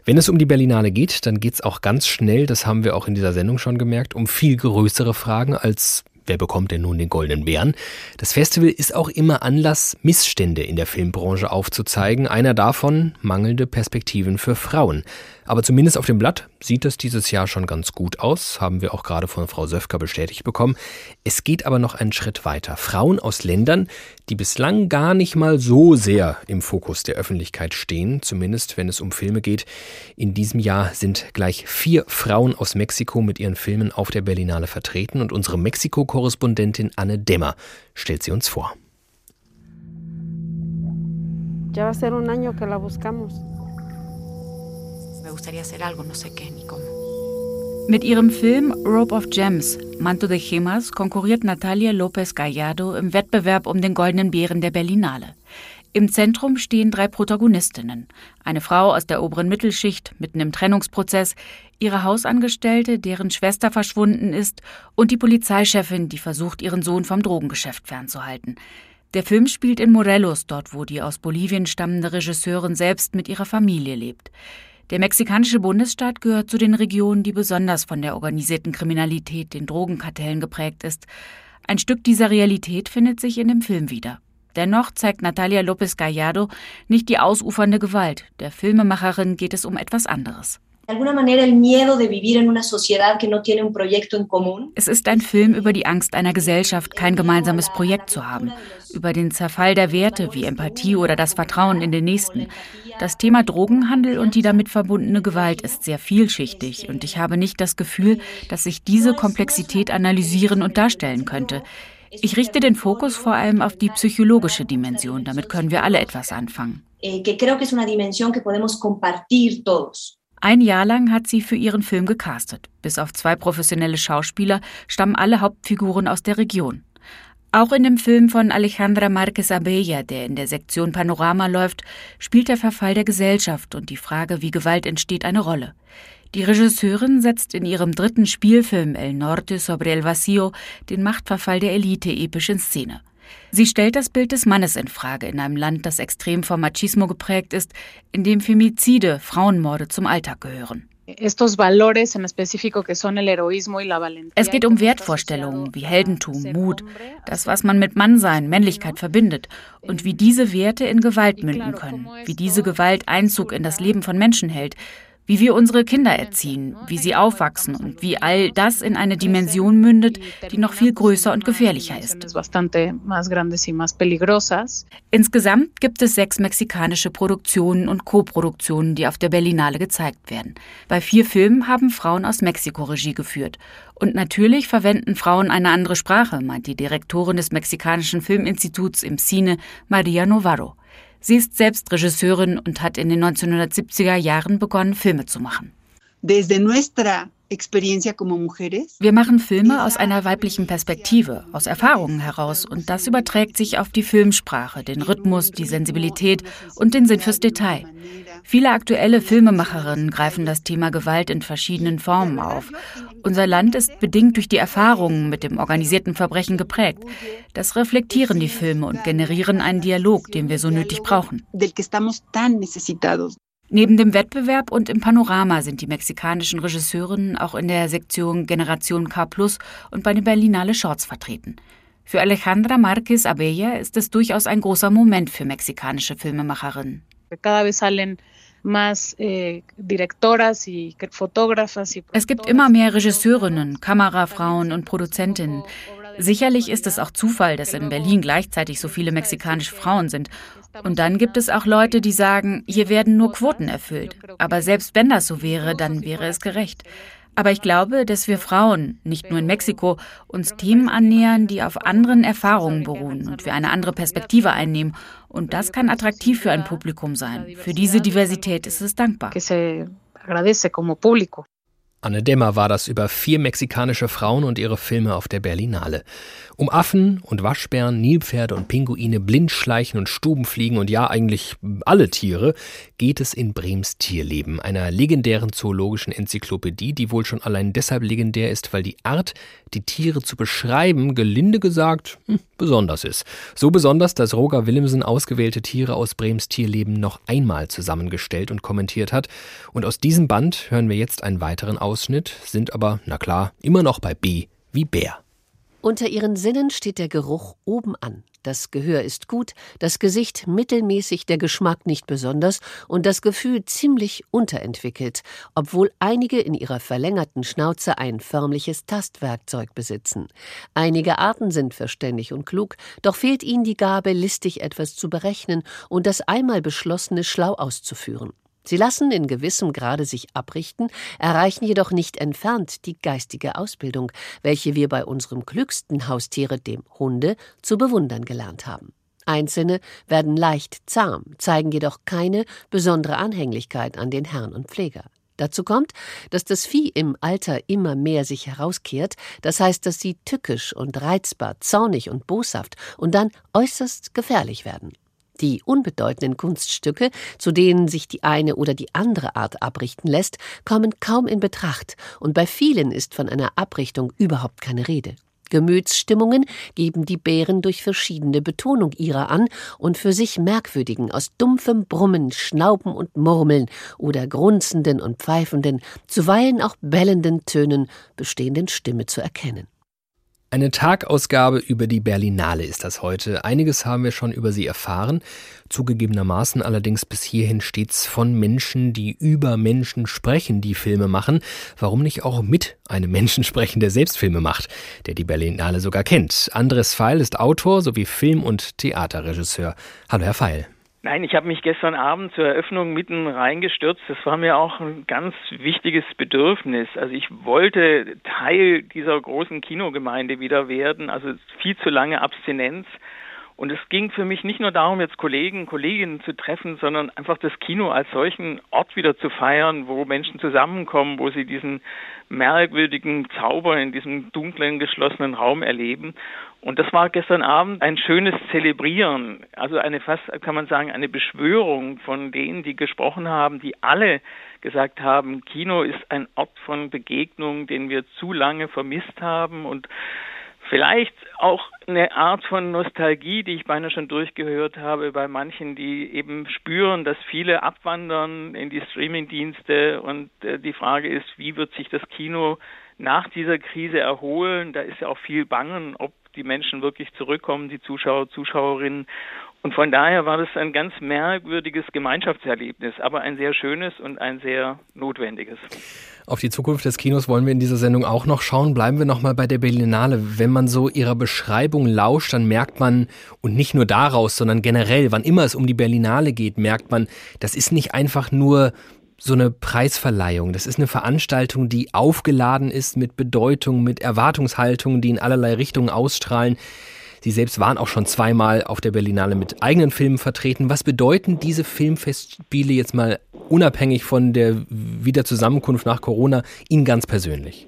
Wenn es um die Berlinale geht, dann geht es auch ganz schnell, das haben wir auch in dieser Sendung schon gemerkt, um viel größere Fragen als Wer bekommt denn nun den goldenen Bären? Das Festival ist auch immer Anlass, Missstände in der Filmbranche aufzuzeigen. Einer davon mangelnde Perspektiven für Frauen. Aber zumindest auf dem Blatt sieht das dieses Jahr schon ganz gut aus, haben wir auch gerade von Frau Söfker bestätigt bekommen. Es geht aber noch einen Schritt weiter. Frauen aus Ländern, die bislang gar nicht mal so sehr im Fokus der Öffentlichkeit stehen, zumindest wenn es um Filme geht. In diesem Jahr sind gleich vier Frauen aus Mexiko mit ihren Filmen auf der Berlinale vertreten und unsere Mexiko-Korrespondentin Anne Demmer stellt sie uns vor. Ya va a ser un año que la buscamos gustaría hacer algo, no sé qué ni cómo. Mit ihrem Film Rope of Gems, Manto de Gemas, konkurriert Natalia Lopez Gallardo im Wettbewerb um den Goldenen Bären der Berlinale. Im Zentrum stehen drei Protagonistinnen. Eine Frau aus der oberen Mittelschicht, mitten im Trennungsprozess, ihre Hausangestellte, deren Schwester verschwunden ist, und die Polizeichefin, die versucht, ihren Sohn vom Drogengeschäft fernzuhalten. Der Film spielt in Morelos, dort wo die aus Bolivien stammende Regisseurin selbst mit ihrer Familie lebt. Der mexikanische Bundesstaat gehört zu den Regionen, die besonders von der organisierten Kriminalität, den Drogenkartellen geprägt ist. Ein Stück dieser Realität findet sich in dem Film wieder. Dennoch zeigt Natalia López Gallardo nicht die ausufernde Gewalt. Der Filmemacherin geht es um etwas anderes. Es ist ein Film über die Angst einer Gesellschaft, kein gemeinsames Projekt zu haben, über den Zerfall der Werte wie Empathie oder das Vertrauen in den Nächsten. Das Thema Drogenhandel und die damit verbundene Gewalt ist sehr vielschichtig und ich habe nicht das Gefühl, dass ich diese Komplexität analysieren und darstellen könnte. Ich richte den Fokus vor allem auf die psychologische Dimension, damit können wir alle etwas anfangen. Eh, ein Jahr lang hat sie für ihren Film gecastet. Bis auf zwei professionelle Schauspieler stammen alle Hauptfiguren aus der Region. Auch in dem Film von Alejandra Marquez Abella, der in der Sektion Panorama läuft, spielt der Verfall der Gesellschaft und die Frage, wie Gewalt entsteht, eine Rolle. Die Regisseurin setzt in ihrem dritten Spielfilm El Norte sobre el Vacío den Machtverfall der Elite episch in Szene. Sie stellt das Bild des Mannes in Frage in einem Land, das extrem vom Machismo geprägt ist, in dem Femizide, Frauenmorde zum Alltag gehören. Es geht um Wertvorstellungen wie Heldentum, Mut, das, was man mit Mannsein, Männlichkeit verbindet und wie diese Werte in Gewalt münden können, wie diese Gewalt Einzug in das Leben von Menschen hält, wie wir unsere Kinder erziehen, wie sie aufwachsen und wie all das in eine Dimension mündet, die noch viel größer und gefährlicher ist. Insgesamt gibt es sechs mexikanische Produktionen und Koproduktionen, die auf der Berlinale gezeigt werden. Bei vier Filmen haben Frauen aus Mexiko Regie geführt. Und natürlich verwenden Frauen eine andere Sprache, meint die Direktorin des Mexikanischen Filminstituts im Cine, Maria Novarro. Sie ist selbst Regisseurin und hat in den 1970er Jahren begonnen, Filme zu machen. Desde nuestra wir machen Filme aus einer weiblichen Perspektive, aus Erfahrungen heraus und das überträgt sich auf die Filmsprache, den Rhythmus, die Sensibilität und den Sinn fürs Detail. Viele aktuelle Filmemacherinnen greifen das Thema Gewalt in verschiedenen Formen auf. Unser Land ist bedingt durch die Erfahrungen mit dem organisierten Verbrechen geprägt. Das reflektieren die Filme und generieren einen Dialog, den wir so nötig brauchen. Neben dem Wettbewerb und im Panorama sind die mexikanischen Regisseurinnen auch in der Sektion Generation K Plus und bei den Berlinale Shorts vertreten. Für Alejandra Marquez Abella ist es durchaus ein großer Moment für mexikanische Filmemacherinnen. Eh, es gibt immer mehr Regisseurinnen, Kamerafrauen und Produzentinnen. Sicherlich ist es auch Zufall, dass in Berlin gleichzeitig so viele mexikanische Frauen sind. Und dann gibt es auch Leute, die sagen, hier werden nur Quoten erfüllt. Aber selbst wenn das so wäre, dann wäre es gerecht. Aber ich glaube, dass wir Frauen, nicht nur in Mexiko, uns Themen annähern, die auf anderen Erfahrungen beruhen und wir eine andere Perspektive einnehmen. Und das kann attraktiv für ein Publikum sein. Für diese Diversität ist es dankbar. Anne Demmer war das über vier mexikanische Frauen und ihre Filme auf der Berlinale. Um Affen und Waschbären, Nilpferde und Pinguine, Blindschleichen und Stubenfliegen und ja eigentlich alle Tiere geht es in Brems Tierleben, einer legendären zoologischen Enzyklopädie, die wohl schon allein deshalb legendär ist, weil die Art, die Tiere zu beschreiben, gelinde gesagt, hm, besonders ist. So besonders, dass Roger Willemsen ausgewählte Tiere aus Brems Tierleben noch einmal zusammengestellt und kommentiert hat. Und aus diesem Band hören wir jetzt einen weiteren Ausschnitt, sind aber, na klar, immer noch bei B wie Bär. Unter ihren Sinnen steht der Geruch oben an. Das Gehör ist gut, das Gesicht mittelmäßig, der Geschmack nicht besonders und das Gefühl ziemlich unterentwickelt, obwohl einige in ihrer verlängerten Schnauze ein förmliches Tastwerkzeug besitzen. Einige Arten sind verständig und klug, doch fehlt ihnen die Gabe, listig etwas zu berechnen und das einmal Beschlossene schlau auszuführen. Sie lassen in gewissem Grade sich abrichten, erreichen jedoch nicht entfernt die geistige Ausbildung, welche wir bei unserem klügsten Haustiere, dem Hunde, zu bewundern gelernt haben. Einzelne werden leicht zahm, zeigen jedoch keine besondere Anhänglichkeit an den Herrn und Pfleger. Dazu kommt, dass das Vieh im Alter immer mehr sich herauskehrt, das heißt, dass sie tückisch und reizbar, zornig und boshaft und dann äußerst gefährlich werden. Die unbedeutenden Kunststücke, zu denen sich die eine oder die andere Art abrichten lässt, kommen kaum in Betracht, und bei vielen ist von einer Abrichtung überhaupt keine Rede. Gemütsstimmungen geben die Bären durch verschiedene Betonung ihrer an und für sich merkwürdigen, aus dumpfem Brummen, Schnauben und Murmeln oder grunzenden und pfeifenden, zuweilen auch bellenden Tönen bestehenden Stimme zu erkennen. Eine Tagausgabe über die Berlinale ist das heute. Einiges haben wir schon über sie erfahren, zugegebenermaßen allerdings bis hierhin stets von Menschen, die über Menschen sprechen, die Filme machen. Warum nicht auch mit einem Menschen sprechen, der selbst Filme macht, der die Berlinale sogar kennt? Andres Feil ist Autor sowie Film- und Theaterregisseur. Hallo, Herr Feil. Nein, ich habe mich gestern Abend zur Eröffnung mitten reingestürzt. Das war mir auch ein ganz wichtiges Bedürfnis. Also ich wollte Teil dieser großen Kinogemeinde wieder werden. Also viel zu lange Abstinenz. Und es ging für mich nicht nur darum, jetzt Kollegen, Kolleginnen zu treffen, sondern einfach das Kino als solchen Ort wieder zu feiern, wo Menschen zusammenkommen, wo sie diesen merkwürdigen Zauber in diesem dunklen, geschlossenen Raum erleben. Und das war gestern Abend ein schönes Zelebrieren, also eine fast, kann man sagen, eine Beschwörung von denen, die gesprochen haben, die alle gesagt haben, Kino ist ein Ort von Begegnung, den wir zu lange vermisst haben und Vielleicht auch eine Art von Nostalgie, die ich beinahe schon durchgehört habe bei manchen, die eben spüren, dass viele abwandern in die Streamingdienste und äh, die Frage ist, wie wird sich das Kino nach dieser Krise erholen? Da ist ja auch viel Bangen, ob die Menschen wirklich zurückkommen, die Zuschauer, Zuschauerinnen. Und von daher war das ein ganz merkwürdiges Gemeinschaftserlebnis, aber ein sehr schönes und ein sehr notwendiges. Auf die Zukunft des Kinos wollen wir in dieser Sendung auch noch schauen. Bleiben wir noch mal bei der Berlinale. Wenn man so ihrer Beschreibung lauscht, dann merkt man, und nicht nur daraus, sondern generell, wann immer es um die Berlinale geht, merkt man, das ist nicht einfach nur so eine Preisverleihung. Das ist eine Veranstaltung, die aufgeladen ist mit Bedeutung, mit Erwartungshaltungen, die in allerlei Richtungen ausstrahlen. Sie selbst waren auch schon zweimal auf der Berlinale mit eigenen Filmen vertreten. Was bedeuten diese Filmfestspiele jetzt mal unabhängig von der Wiederzusammenkunft nach Corona Ihnen ganz persönlich?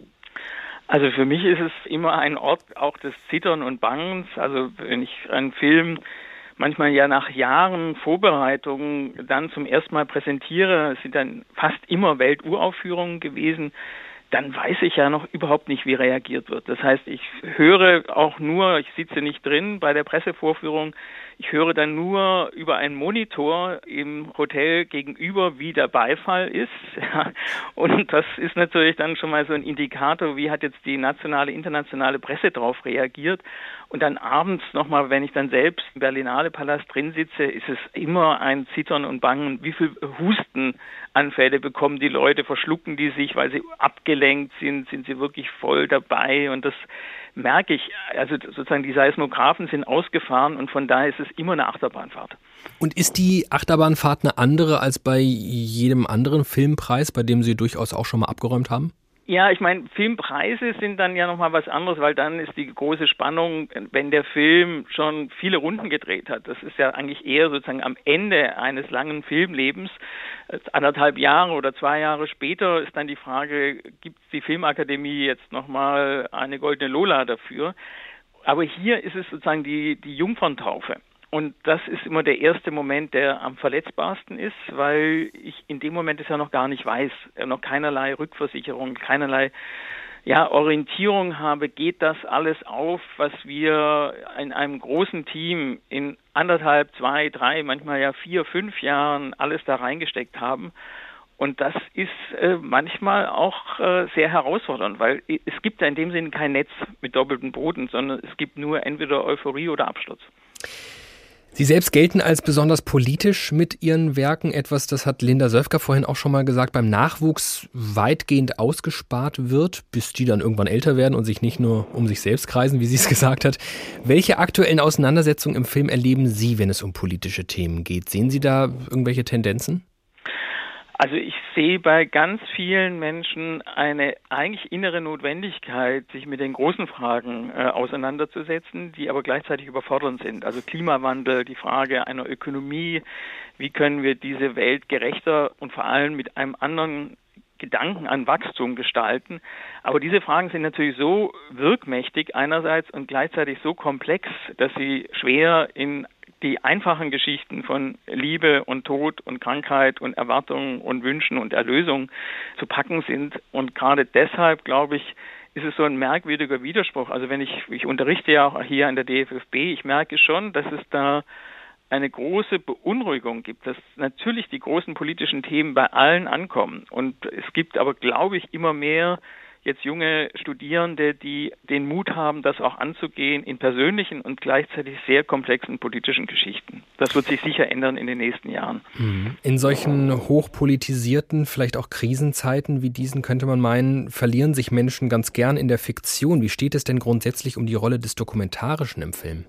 Also für mich ist es immer ein Ort auch des Zittern und Bangens. Also wenn ich einen Film manchmal ja nach Jahren Vorbereitungen dann zum ersten Mal präsentiere, es sind dann fast immer Welturaufführungen gewesen, dann weiß ich ja noch überhaupt nicht, wie reagiert wird. Das heißt, ich höre auch nur, ich sitze nicht drin bei der Pressevorführung, ich höre dann nur über einen Monitor im Hotel gegenüber, wie der Beifall ist. Und das ist natürlich dann schon mal so ein Indikator, wie hat jetzt die nationale, internationale Presse darauf reagiert. Und dann abends nochmal, wenn ich dann selbst im Berlinale Palast drin sitze, ist es immer ein Zittern und Bangen. Wie viel Hustenanfälle bekommen die Leute? Verschlucken die sich, weil sie abgelenkt sind? Sind sie wirklich voll dabei? Und das merke ich, also sozusagen die Seismographen sind ausgefahren und von daher ist es immer eine Achterbahnfahrt. Und ist die Achterbahnfahrt eine andere als bei jedem anderen Filmpreis, bei dem Sie durchaus auch schon mal abgeräumt haben? Ja, ich meine, Filmpreise sind dann ja nochmal was anderes, weil dann ist die große Spannung, wenn der Film schon viele Runden gedreht hat. Das ist ja eigentlich eher sozusagen am Ende eines langen Filmlebens. Anderthalb Jahre oder zwei Jahre später ist dann die Frage, gibt die Filmakademie jetzt nochmal eine goldene Lola dafür? Aber hier ist es sozusagen die, die Jungferntaufe. Und das ist immer der erste Moment, der am verletzbarsten ist, weil ich in dem Moment es ja noch gar nicht weiß, noch keinerlei Rückversicherung, keinerlei ja, Orientierung habe, geht das alles auf, was wir in einem großen Team in anderthalb, zwei, drei, manchmal ja vier, fünf Jahren alles da reingesteckt haben. Und das ist äh, manchmal auch äh, sehr herausfordernd, weil es gibt ja in dem Sinne kein Netz mit doppeltem Boden, sondern es gibt nur entweder Euphorie oder Absturz. Sie selbst gelten als besonders politisch mit Ihren Werken. Etwas, das hat Linda Söfker vorhin auch schon mal gesagt, beim Nachwuchs weitgehend ausgespart wird, bis die dann irgendwann älter werden und sich nicht nur um sich selbst kreisen, wie sie es gesagt hat. Welche aktuellen Auseinandersetzungen im Film erleben Sie, wenn es um politische Themen geht? Sehen Sie da irgendwelche Tendenzen? Also ich sehe bei ganz vielen Menschen eine eigentlich innere Notwendigkeit, sich mit den großen Fragen äh, auseinanderzusetzen, die aber gleichzeitig überfordernd sind. Also Klimawandel, die Frage einer Ökonomie, wie können wir diese Welt gerechter und vor allem mit einem anderen Gedanken an Wachstum gestalten. Aber diese Fragen sind natürlich so wirkmächtig einerseits und gleichzeitig so komplex, dass sie schwer in die einfachen Geschichten von Liebe und Tod und Krankheit und Erwartungen und Wünschen und Erlösung zu packen sind. Und gerade deshalb, glaube ich, ist es so ein merkwürdiger Widerspruch. Also wenn ich, ich unterrichte ja auch hier an der DFFB, ich merke schon, dass es da eine große Beunruhigung gibt, dass natürlich die großen politischen Themen bei allen ankommen. Und es gibt aber, glaube ich, immer mehr jetzt junge Studierende, die den Mut haben, das auch anzugehen in persönlichen und gleichzeitig sehr komplexen politischen Geschichten. Das wird sich sicher ändern in den nächsten Jahren. Mhm. In solchen hochpolitisierten, vielleicht auch Krisenzeiten wie diesen könnte man meinen, verlieren sich Menschen ganz gern in der Fiktion. Wie steht es denn grundsätzlich um die Rolle des Dokumentarischen im Film?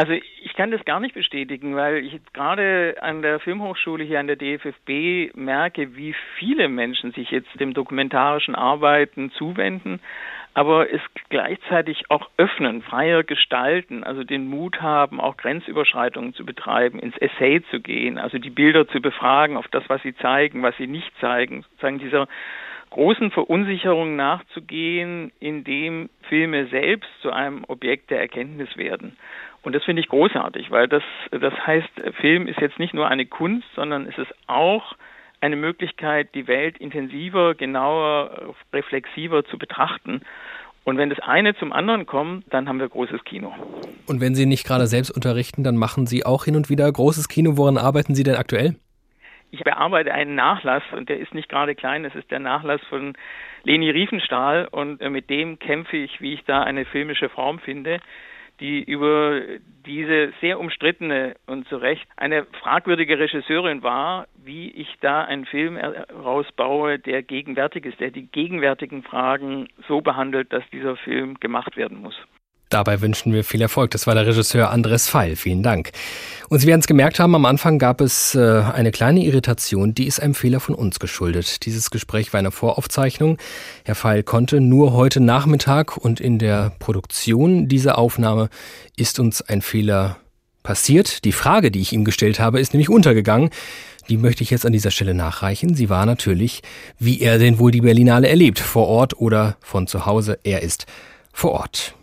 Also ich kann das gar nicht bestätigen, weil ich gerade an der Filmhochschule hier an der DFFB merke, wie viele Menschen sich jetzt dem dokumentarischen Arbeiten zuwenden, aber es gleichzeitig auch öffnen, freier gestalten, also den Mut haben, auch Grenzüberschreitungen zu betreiben, ins Essay zu gehen, also die Bilder zu befragen auf das, was sie zeigen, was sie nicht zeigen, sozusagen dieser großen Verunsicherung nachzugehen, indem Filme selbst zu einem Objekt der Erkenntnis werden. Und das finde ich großartig, weil das, das heißt, Film ist jetzt nicht nur eine Kunst, sondern es ist auch eine Möglichkeit, die Welt intensiver, genauer, reflexiver zu betrachten. Und wenn das eine zum anderen kommt, dann haben wir großes Kino. Und wenn Sie nicht gerade selbst unterrichten, dann machen Sie auch hin und wieder großes Kino. Woran arbeiten Sie denn aktuell? Ich bearbeite einen Nachlass und der ist nicht gerade klein. Es ist der Nachlass von Leni Riefenstahl und äh, mit dem kämpfe ich, wie ich da eine filmische Form finde die über diese sehr umstrittene und zu Recht eine fragwürdige Regisseurin war, wie ich da einen Film herausbaue, der gegenwärtig ist, der die gegenwärtigen Fragen so behandelt, dass dieser Film gemacht werden muss. Dabei wünschen wir viel Erfolg. Das war der Regisseur Andres Feil. Vielen Dank. Und Sie werden es gemerkt haben, am Anfang gab es äh, eine kleine Irritation, die ist einem Fehler von uns geschuldet. Dieses Gespräch war eine Voraufzeichnung. Herr Feil konnte nur heute Nachmittag und in der Produktion dieser Aufnahme ist uns ein Fehler passiert. Die Frage, die ich ihm gestellt habe, ist nämlich untergegangen. Die möchte ich jetzt an dieser Stelle nachreichen. Sie war natürlich, wie er denn wohl die Berlinale erlebt, vor Ort oder von zu Hause. Er ist vor Ort.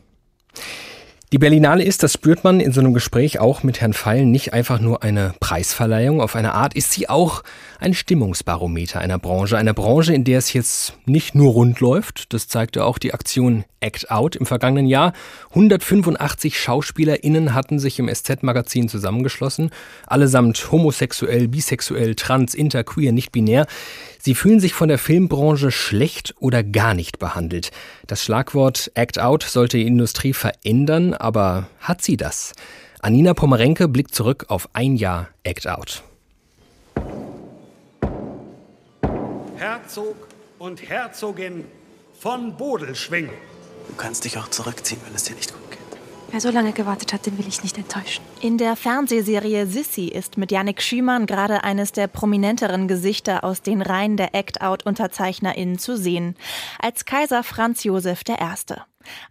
Die Berlinale ist, das spürt man in so einem Gespräch auch mit Herrn Feil, nicht einfach nur eine Preisverleihung. Auf eine Art ist sie auch ein Stimmungsbarometer einer Branche. Einer Branche, in der es jetzt nicht nur rund läuft. Das zeigte auch die Aktion Act Out im vergangenen Jahr. 185 SchauspielerInnen hatten sich im SZ-Magazin zusammengeschlossen. Allesamt homosexuell, bisexuell, trans, inter, queer, nicht binär. Sie fühlen sich von der Filmbranche schlecht oder gar nicht behandelt. Das Schlagwort Act Out sollte die Industrie verändern, aber hat sie das? Anina Pomerenke blickt zurück auf ein Jahr Act Out. Herzog und Herzogin von Bodelschwing. Du kannst dich auch zurückziehen, wenn es dir nicht gut geht. Wer so lange gewartet hat, den will ich nicht enttäuschen. In der Fernsehserie Sissy ist mit Yannick Schümann gerade eines der prominenteren Gesichter aus den Reihen der Act-Out-UnterzeichnerInnen zu sehen. Als Kaiser Franz Josef I.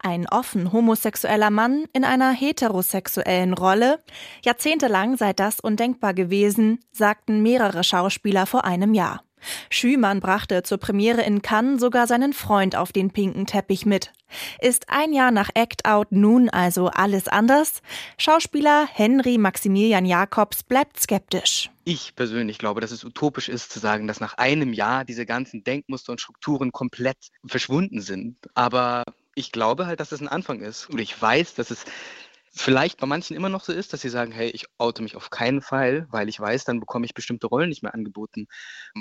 Ein offen homosexueller Mann in einer heterosexuellen Rolle. Jahrzehntelang sei das undenkbar gewesen, sagten mehrere Schauspieler vor einem Jahr. Schümann brachte zur Premiere in Cannes sogar seinen Freund auf den pinken Teppich mit. Ist ein Jahr nach Act Out nun also alles anders? Schauspieler Henry Maximilian Jacobs bleibt skeptisch. Ich persönlich glaube, dass es utopisch ist zu sagen, dass nach einem Jahr diese ganzen Denkmuster und Strukturen komplett verschwunden sind. Aber ich glaube halt, dass es ein Anfang ist. Und ich weiß, dass es vielleicht bei manchen immer noch so ist, dass sie sagen, hey, ich oute mich auf keinen Fall, weil ich weiß, dann bekomme ich bestimmte Rollen nicht mehr angeboten.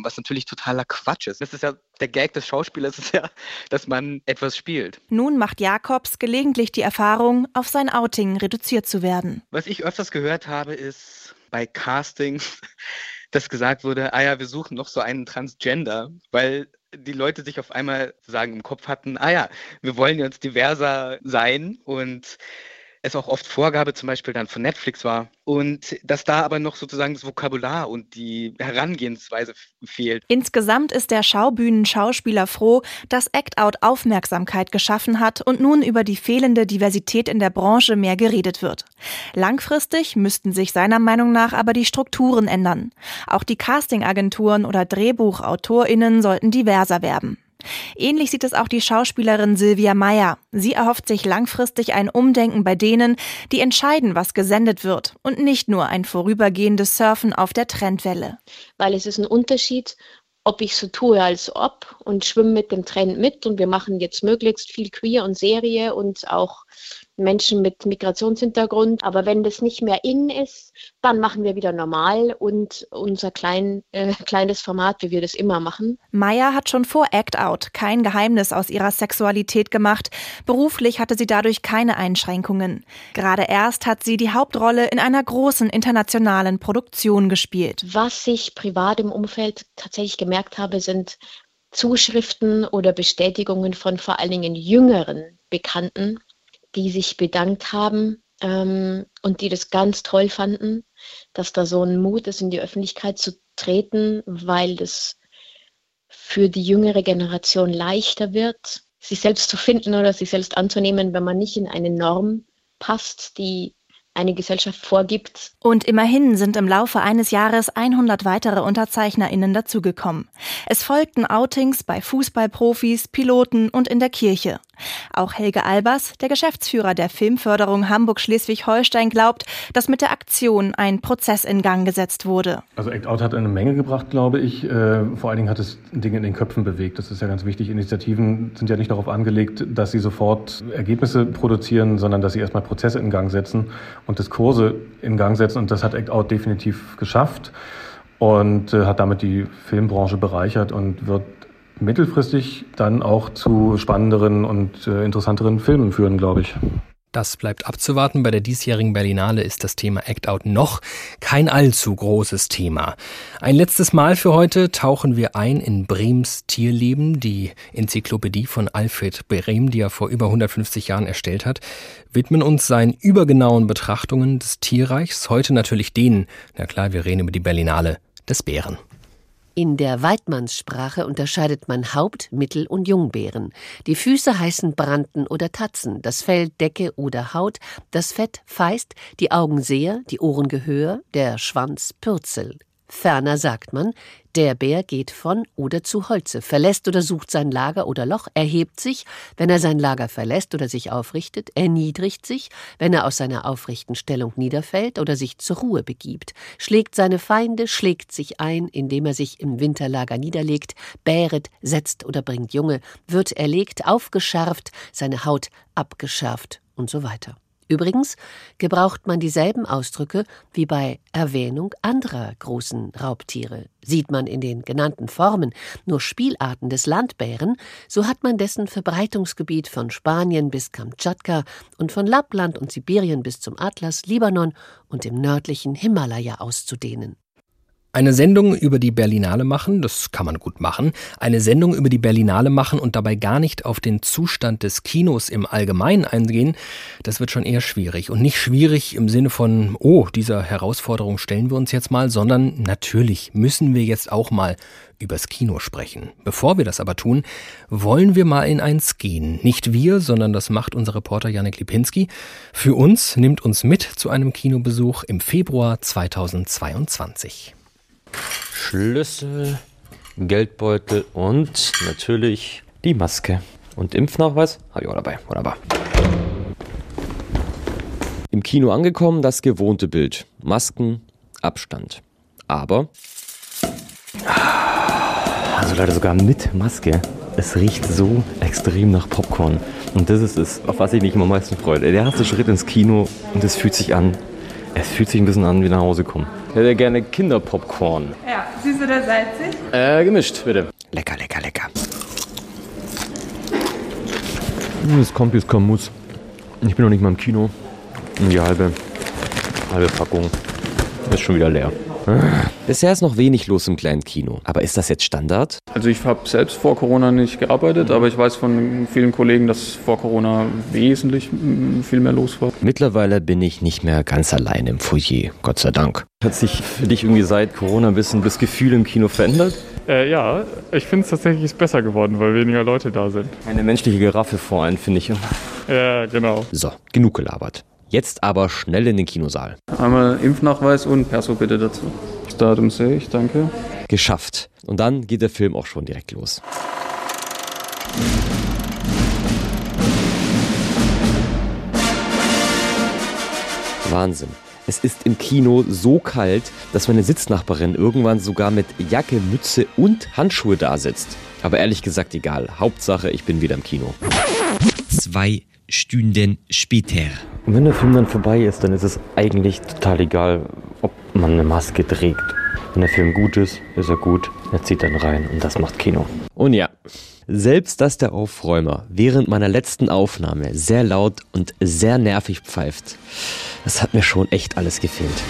Was natürlich totaler Quatsch ist. Das ist ja der Gag des Schauspielers, ist ja, dass man etwas spielt. Nun macht Jakobs gelegentlich die Erfahrung, auf sein Outing reduziert zu werden. Was ich öfters gehört habe, ist bei Castings, dass gesagt wurde, ah ja, wir suchen noch so einen Transgender, weil die Leute sich auf einmal sagen im Kopf hatten, ah ja, wir wollen jetzt diverser sein und es auch oft Vorgabe zum Beispiel dann von Netflix war und dass da aber noch sozusagen das Vokabular und die Herangehensweise fehlt. Insgesamt ist der Schaubühnen-Schauspieler froh, dass Act Out Aufmerksamkeit geschaffen hat und nun über die fehlende Diversität in der Branche mehr geredet wird. Langfristig müssten sich seiner Meinung nach aber die Strukturen ändern. Auch die Castingagenturen oder DrehbuchautorInnen sollten diverser werden. Ähnlich sieht es auch die Schauspielerin Silvia Meyer. Sie erhofft sich langfristig ein Umdenken bei denen, die entscheiden, was gesendet wird und nicht nur ein vorübergehendes Surfen auf der Trendwelle. Weil es ist ein Unterschied, ob ich so tue, als ob und schwimme mit dem Trend mit und wir machen jetzt möglichst viel Queer und Serie und auch Menschen mit Migrationshintergrund. Aber wenn das nicht mehr in ist, dann machen wir wieder normal und unser klein, äh, kleines Format, wie wir das immer machen. Maya hat schon vor Act Out kein Geheimnis aus ihrer Sexualität gemacht. Beruflich hatte sie dadurch keine Einschränkungen. Gerade erst hat sie die Hauptrolle in einer großen internationalen Produktion gespielt. Was ich privat im Umfeld tatsächlich gemerkt habe, sind Zuschriften oder Bestätigungen von vor allen Dingen jüngeren Bekannten, die sich bedankt haben ähm, und die das ganz toll fanden, dass da so ein Mut ist, in die Öffentlichkeit zu treten, weil das für die jüngere Generation leichter wird, sich selbst zu finden oder sich selbst anzunehmen, wenn man nicht in eine Norm passt, die eine Gesellschaft vorgibt. Und immerhin sind im Laufe eines Jahres 100 weitere UnterzeichnerInnen dazugekommen. Es folgten Outings bei Fußballprofis, Piloten und in der Kirche. Auch Helge Albers, der Geschäftsführer der Filmförderung Hamburg-Schleswig-Holstein, glaubt, dass mit der Aktion ein Prozess in Gang gesetzt wurde. Also Act Out hat eine Menge gebracht, glaube ich. Äh, vor allen Dingen hat es Dinge in den Köpfen bewegt. Das ist ja ganz wichtig. Initiativen sind ja nicht darauf angelegt, dass sie sofort Ergebnisse produzieren, sondern dass sie erstmal Prozesse in Gang setzen und Diskurse in Gang setzen. Und das hat Act Out definitiv geschafft und äh, hat damit die Filmbranche bereichert und wird mittelfristig dann auch zu spannenderen und äh, interessanteren Filmen führen, glaube ich. Das bleibt abzuwarten. Bei der diesjährigen Berlinale ist das Thema Act Out noch kein allzu großes Thema. Ein letztes Mal für heute tauchen wir ein in Brems Tierleben, die Enzyklopädie von Alfred Brehm, die er vor über 150 Jahren erstellt hat, widmen uns seinen übergenauen Betrachtungen des Tierreichs, heute natürlich denen, na klar, wir reden über die Berlinale, des Bären. In der Weidmannssprache unterscheidet man Haupt-, Mittel- und Jungbären. Die Füße heißen Branten oder Tatzen, das Fell Decke oder Haut, das Fett Feist, die Augen Seher, die Ohren Gehör, der Schwanz Pürzel. Ferner sagt man, der Bär geht von oder zu Holze, verlässt oder sucht sein Lager oder Loch, erhebt sich, wenn er sein Lager verlässt oder sich aufrichtet, erniedrigt sich, wenn er aus seiner aufrichten Stellung niederfällt oder sich zur Ruhe begibt, schlägt seine Feinde, schlägt sich ein, indem er sich im Winterlager niederlegt, bäret, setzt oder bringt Junge, wird erlegt, aufgeschärft, seine Haut abgeschärft und so weiter. Übrigens gebraucht man dieselben Ausdrücke wie bei Erwähnung anderer großen Raubtiere. Sieht man in den genannten Formen nur Spielarten des Landbären, so hat man dessen Verbreitungsgebiet von Spanien bis Kamtschatka und von Lappland und Sibirien bis zum Atlas, Libanon und dem nördlichen Himalaya auszudehnen. Eine Sendung über die Berlinale machen, das kann man gut machen. Eine Sendung über die Berlinale machen und dabei gar nicht auf den Zustand des Kinos im Allgemeinen eingehen, das wird schon eher schwierig. Und nicht schwierig im Sinne von, oh, dieser Herausforderung stellen wir uns jetzt mal, sondern natürlich müssen wir jetzt auch mal übers Kino sprechen. Bevor wir das aber tun, wollen wir mal in eins gehen. Nicht wir, sondern das macht unser Reporter Janek Lipinski. Für uns nimmt uns mit zu einem Kinobesuch im Februar 2022. Schlüssel, Geldbeutel und natürlich die Maske. Und Impfnachweis habe ich auch dabei. Wunderbar. Im Kino angekommen, das gewohnte Bild. Masken, Abstand. Aber. Also leider sogar mit Maske. Es riecht so extrem nach Popcorn. Und das ist es, auf was ich mich am meisten freue. Der erste Schritt ins Kino und es fühlt sich an, es fühlt sich ein bisschen an wie nach Hause kommen. Ich hätte gerne Kinderpopcorn. Ja, süß oder salzig? Äh, gemischt, bitte. Lecker, lecker, lecker. Das kommt jetzt kaum muss. Ich bin noch nicht mal im Kino. Und die halbe, halbe Packung ist schon wieder leer. Bisher ist noch wenig los im kleinen Kino. Aber ist das jetzt Standard? Also ich habe selbst vor Corona nicht gearbeitet, aber ich weiß von vielen Kollegen, dass vor Corona wesentlich viel mehr los war. Mittlerweile bin ich nicht mehr ganz allein im Foyer, Gott sei Dank. Hat sich für dich irgendwie seit Corona ein bisschen das Gefühl im Kino verändert? Äh, ja, ich finde es tatsächlich besser geworden, weil weniger Leute da sind. Eine menschliche Giraffe vor allem, finde ich. Ja, genau. So, genug gelabert. Jetzt aber schnell in den Kinosaal. Einmal Impfnachweis und Perso bitte dazu. Das Datum sehe ich, danke. Geschafft. Und dann geht der Film auch schon direkt los. Wahnsinn. Es ist im Kino so kalt, dass meine Sitznachbarin irgendwann sogar mit Jacke, Mütze und Handschuhe da sitzt. Aber ehrlich gesagt egal. Hauptsache, ich bin wieder im Kino. Zwei Stunden später. Und wenn der Film dann vorbei ist, dann ist es eigentlich total egal, ob man eine Maske trägt. Wenn der Film gut ist, ist er gut. Er zieht dann rein und das macht Kino. Und ja, selbst dass der Aufräumer während meiner letzten Aufnahme sehr laut und sehr nervig pfeift, das hat mir schon echt alles gefehlt.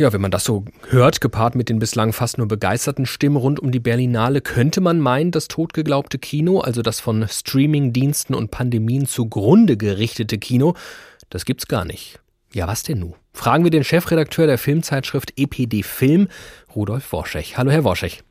Ja, wenn man das so hört, gepaart mit den bislang fast nur begeisterten Stimmen rund um die Berlinale, könnte man meinen, das totgeglaubte Kino, also das von Streamingdiensten und Pandemien zugrunde gerichtete Kino, das gibt's gar nicht. Ja, was denn nun? Fragen wir den Chefredakteur der Filmzeitschrift EPD Film, Rudolf Worschech. Hallo, Herr Worschech.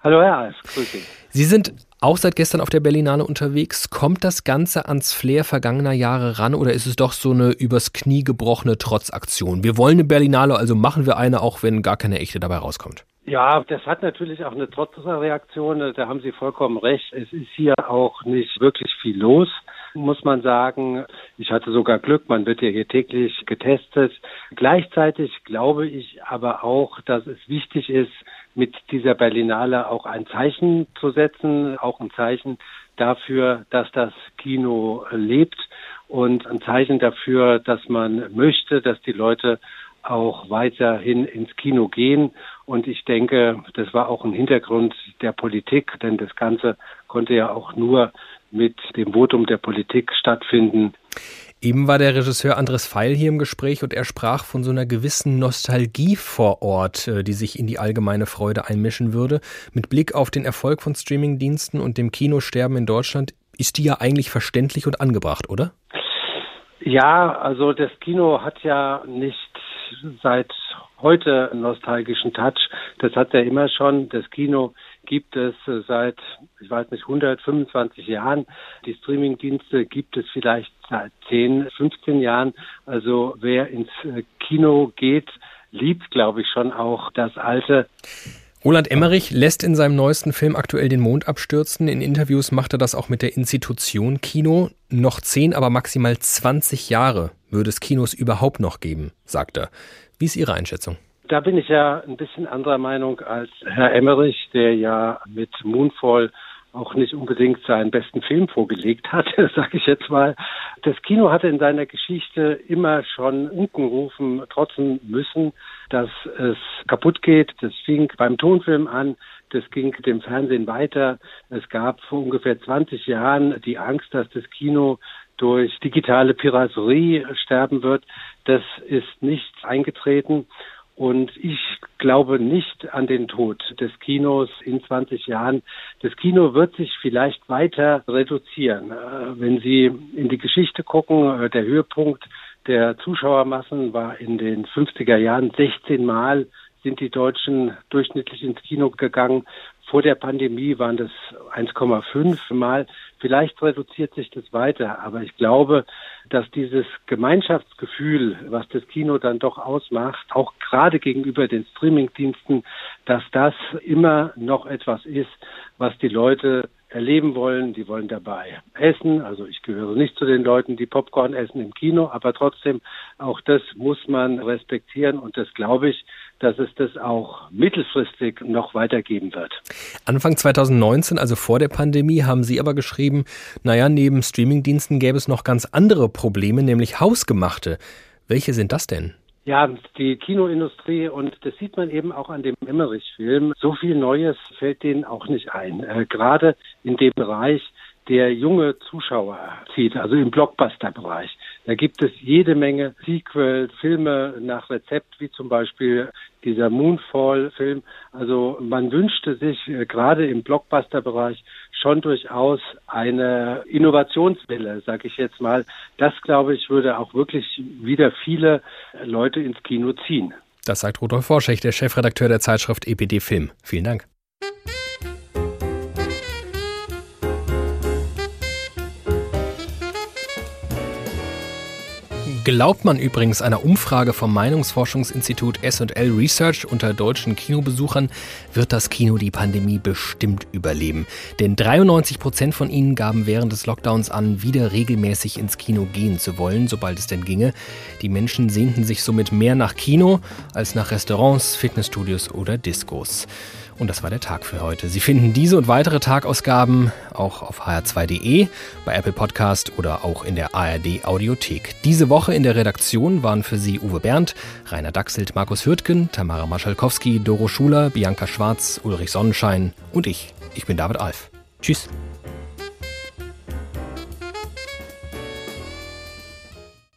Hallo, Herr Eis, grüß Sie. Sie sind auch seit gestern auf der Berlinale unterwegs. Kommt das Ganze ans Flair vergangener Jahre ran oder ist es doch so eine übers Knie gebrochene Trotzaktion? Wir wollen eine Berlinale, also machen wir eine, auch wenn gar keine echte dabei rauskommt. Ja, das hat natürlich auch eine Trotzreaktion, da haben Sie vollkommen recht. Es ist hier auch nicht wirklich viel los muss man sagen. Ich hatte sogar Glück, man wird ja hier täglich getestet. Gleichzeitig glaube ich aber auch, dass es wichtig ist, mit dieser Berlinale auch ein Zeichen zu setzen, auch ein Zeichen dafür, dass das Kino lebt und ein Zeichen dafür, dass man möchte, dass die Leute auch weiterhin ins Kino gehen. Und ich denke, das war auch ein Hintergrund der Politik, denn das Ganze konnte ja auch nur mit dem Votum der Politik stattfinden. Eben war der Regisseur Andres Feil hier im Gespräch und er sprach von so einer gewissen Nostalgie vor Ort, äh, die sich in die allgemeine Freude einmischen würde. Mit Blick auf den Erfolg von Streamingdiensten und dem Kinosterben in Deutschland ist die ja eigentlich verständlich und angebracht, oder? Ja, also das Kino hat ja nicht seit heute einen nostalgischen Touch. Das hat er immer schon. Das Kino gibt es seit, ich weiß nicht, 125 Jahren. Die Streamingdienste gibt es vielleicht seit 10, 15 Jahren. Also wer ins Kino geht, liebt, glaube ich, schon auch das alte. Roland Emmerich lässt in seinem neuesten Film aktuell den Mond abstürzen. In Interviews macht er das auch mit der Institution Kino. Noch 10, aber maximal 20 Jahre würde es Kinos überhaupt noch geben, sagt er. Wie ist Ihre Einschätzung? Da bin ich ja ein bisschen anderer Meinung als Herr Emmerich, der ja mit Moonfall auch nicht unbedingt seinen besten Film vorgelegt hat, sage ich jetzt mal. Das Kino hatte in seiner Geschichte immer schon Unkenrufen trotzen müssen, dass es kaputt geht. Das fing beim Tonfilm an, das ging dem Fernsehen weiter. Es gab vor ungefähr 20 Jahren die Angst, dass das Kino durch digitale Piraterie sterben wird. Das ist nicht eingetreten. Und ich glaube nicht an den Tod des Kinos in 20 Jahren. Das Kino wird sich vielleicht weiter reduzieren. Äh, wenn Sie in die Geschichte gucken, äh, der Höhepunkt der Zuschauermassen war in den 50er Jahren 16 Mal sind die Deutschen durchschnittlich ins Kino gegangen. Vor der Pandemie waren das 1,5 Mal. Vielleicht reduziert sich das weiter, aber ich glaube, dass dieses Gemeinschaftsgefühl, was das Kino dann doch ausmacht, auch gerade gegenüber den Streamingdiensten, dass das immer noch etwas ist, was die Leute erleben wollen. Die wollen dabei essen. Also ich gehöre nicht zu den Leuten, die Popcorn essen im Kino, aber trotzdem auch das muss man respektieren und das glaube ich, dass es das auch mittelfristig noch weitergeben wird. Anfang 2019, also vor der Pandemie, haben Sie aber geschrieben, naja, neben Streamingdiensten gäbe es noch ganz andere Probleme, nämlich hausgemachte. Welche sind das denn? Ja, die Kinoindustrie und das sieht man eben auch an dem Emmerich-Film. So viel Neues fällt denen auch nicht ein. Äh, gerade in dem Bereich, der junge Zuschauer zieht, also im Blockbuster-Bereich. Da gibt es jede Menge Sequels, Filme nach Rezept, wie zum Beispiel dieser Moonfall-Film. Also man wünschte sich äh, gerade im Blockbuster-Bereich schon durchaus eine Innovationswelle, sage ich jetzt mal. Das, glaube ich, würde auch wirklich wieder viele Leute ins Kino ziehen. Das sagt Rudolf Vorschech, der Chefredakteur der Zeitschrift EPD Film. Vielen Dank. Glaubt man übrigens einer Umfrage vom Meinungsforschungsinstitut S&L Research unter deutschen Kinobesuchern, wird das Kino die Pandemie bestimmt überleben. Denn 93 Prozent von ihnen gaben während des Lockdowns an, wieder regelmäßig ins Kino gehen zu wollen, sobald es denn ginge. Die Menschen sehnten sich somit mehr nach Kino als nach Restaurants, Fitnessstudios oder Discos. Und das war der Tag für heute. Sie finden diese und weitere Tagausgaben auch auf hr2.de, bei Apple Podcast oder auch in der ARD Audiothek. Diese Woche in der Redaktion waren für Sie Uwe Berndt, Rainer Dachselt, Markus Hürtgen, Tamara Maschalkowski, Doro Schuler, Bianca Schwarz, Ulrich Sonnenschein und ich. Ich bin David Alf. Tschüss.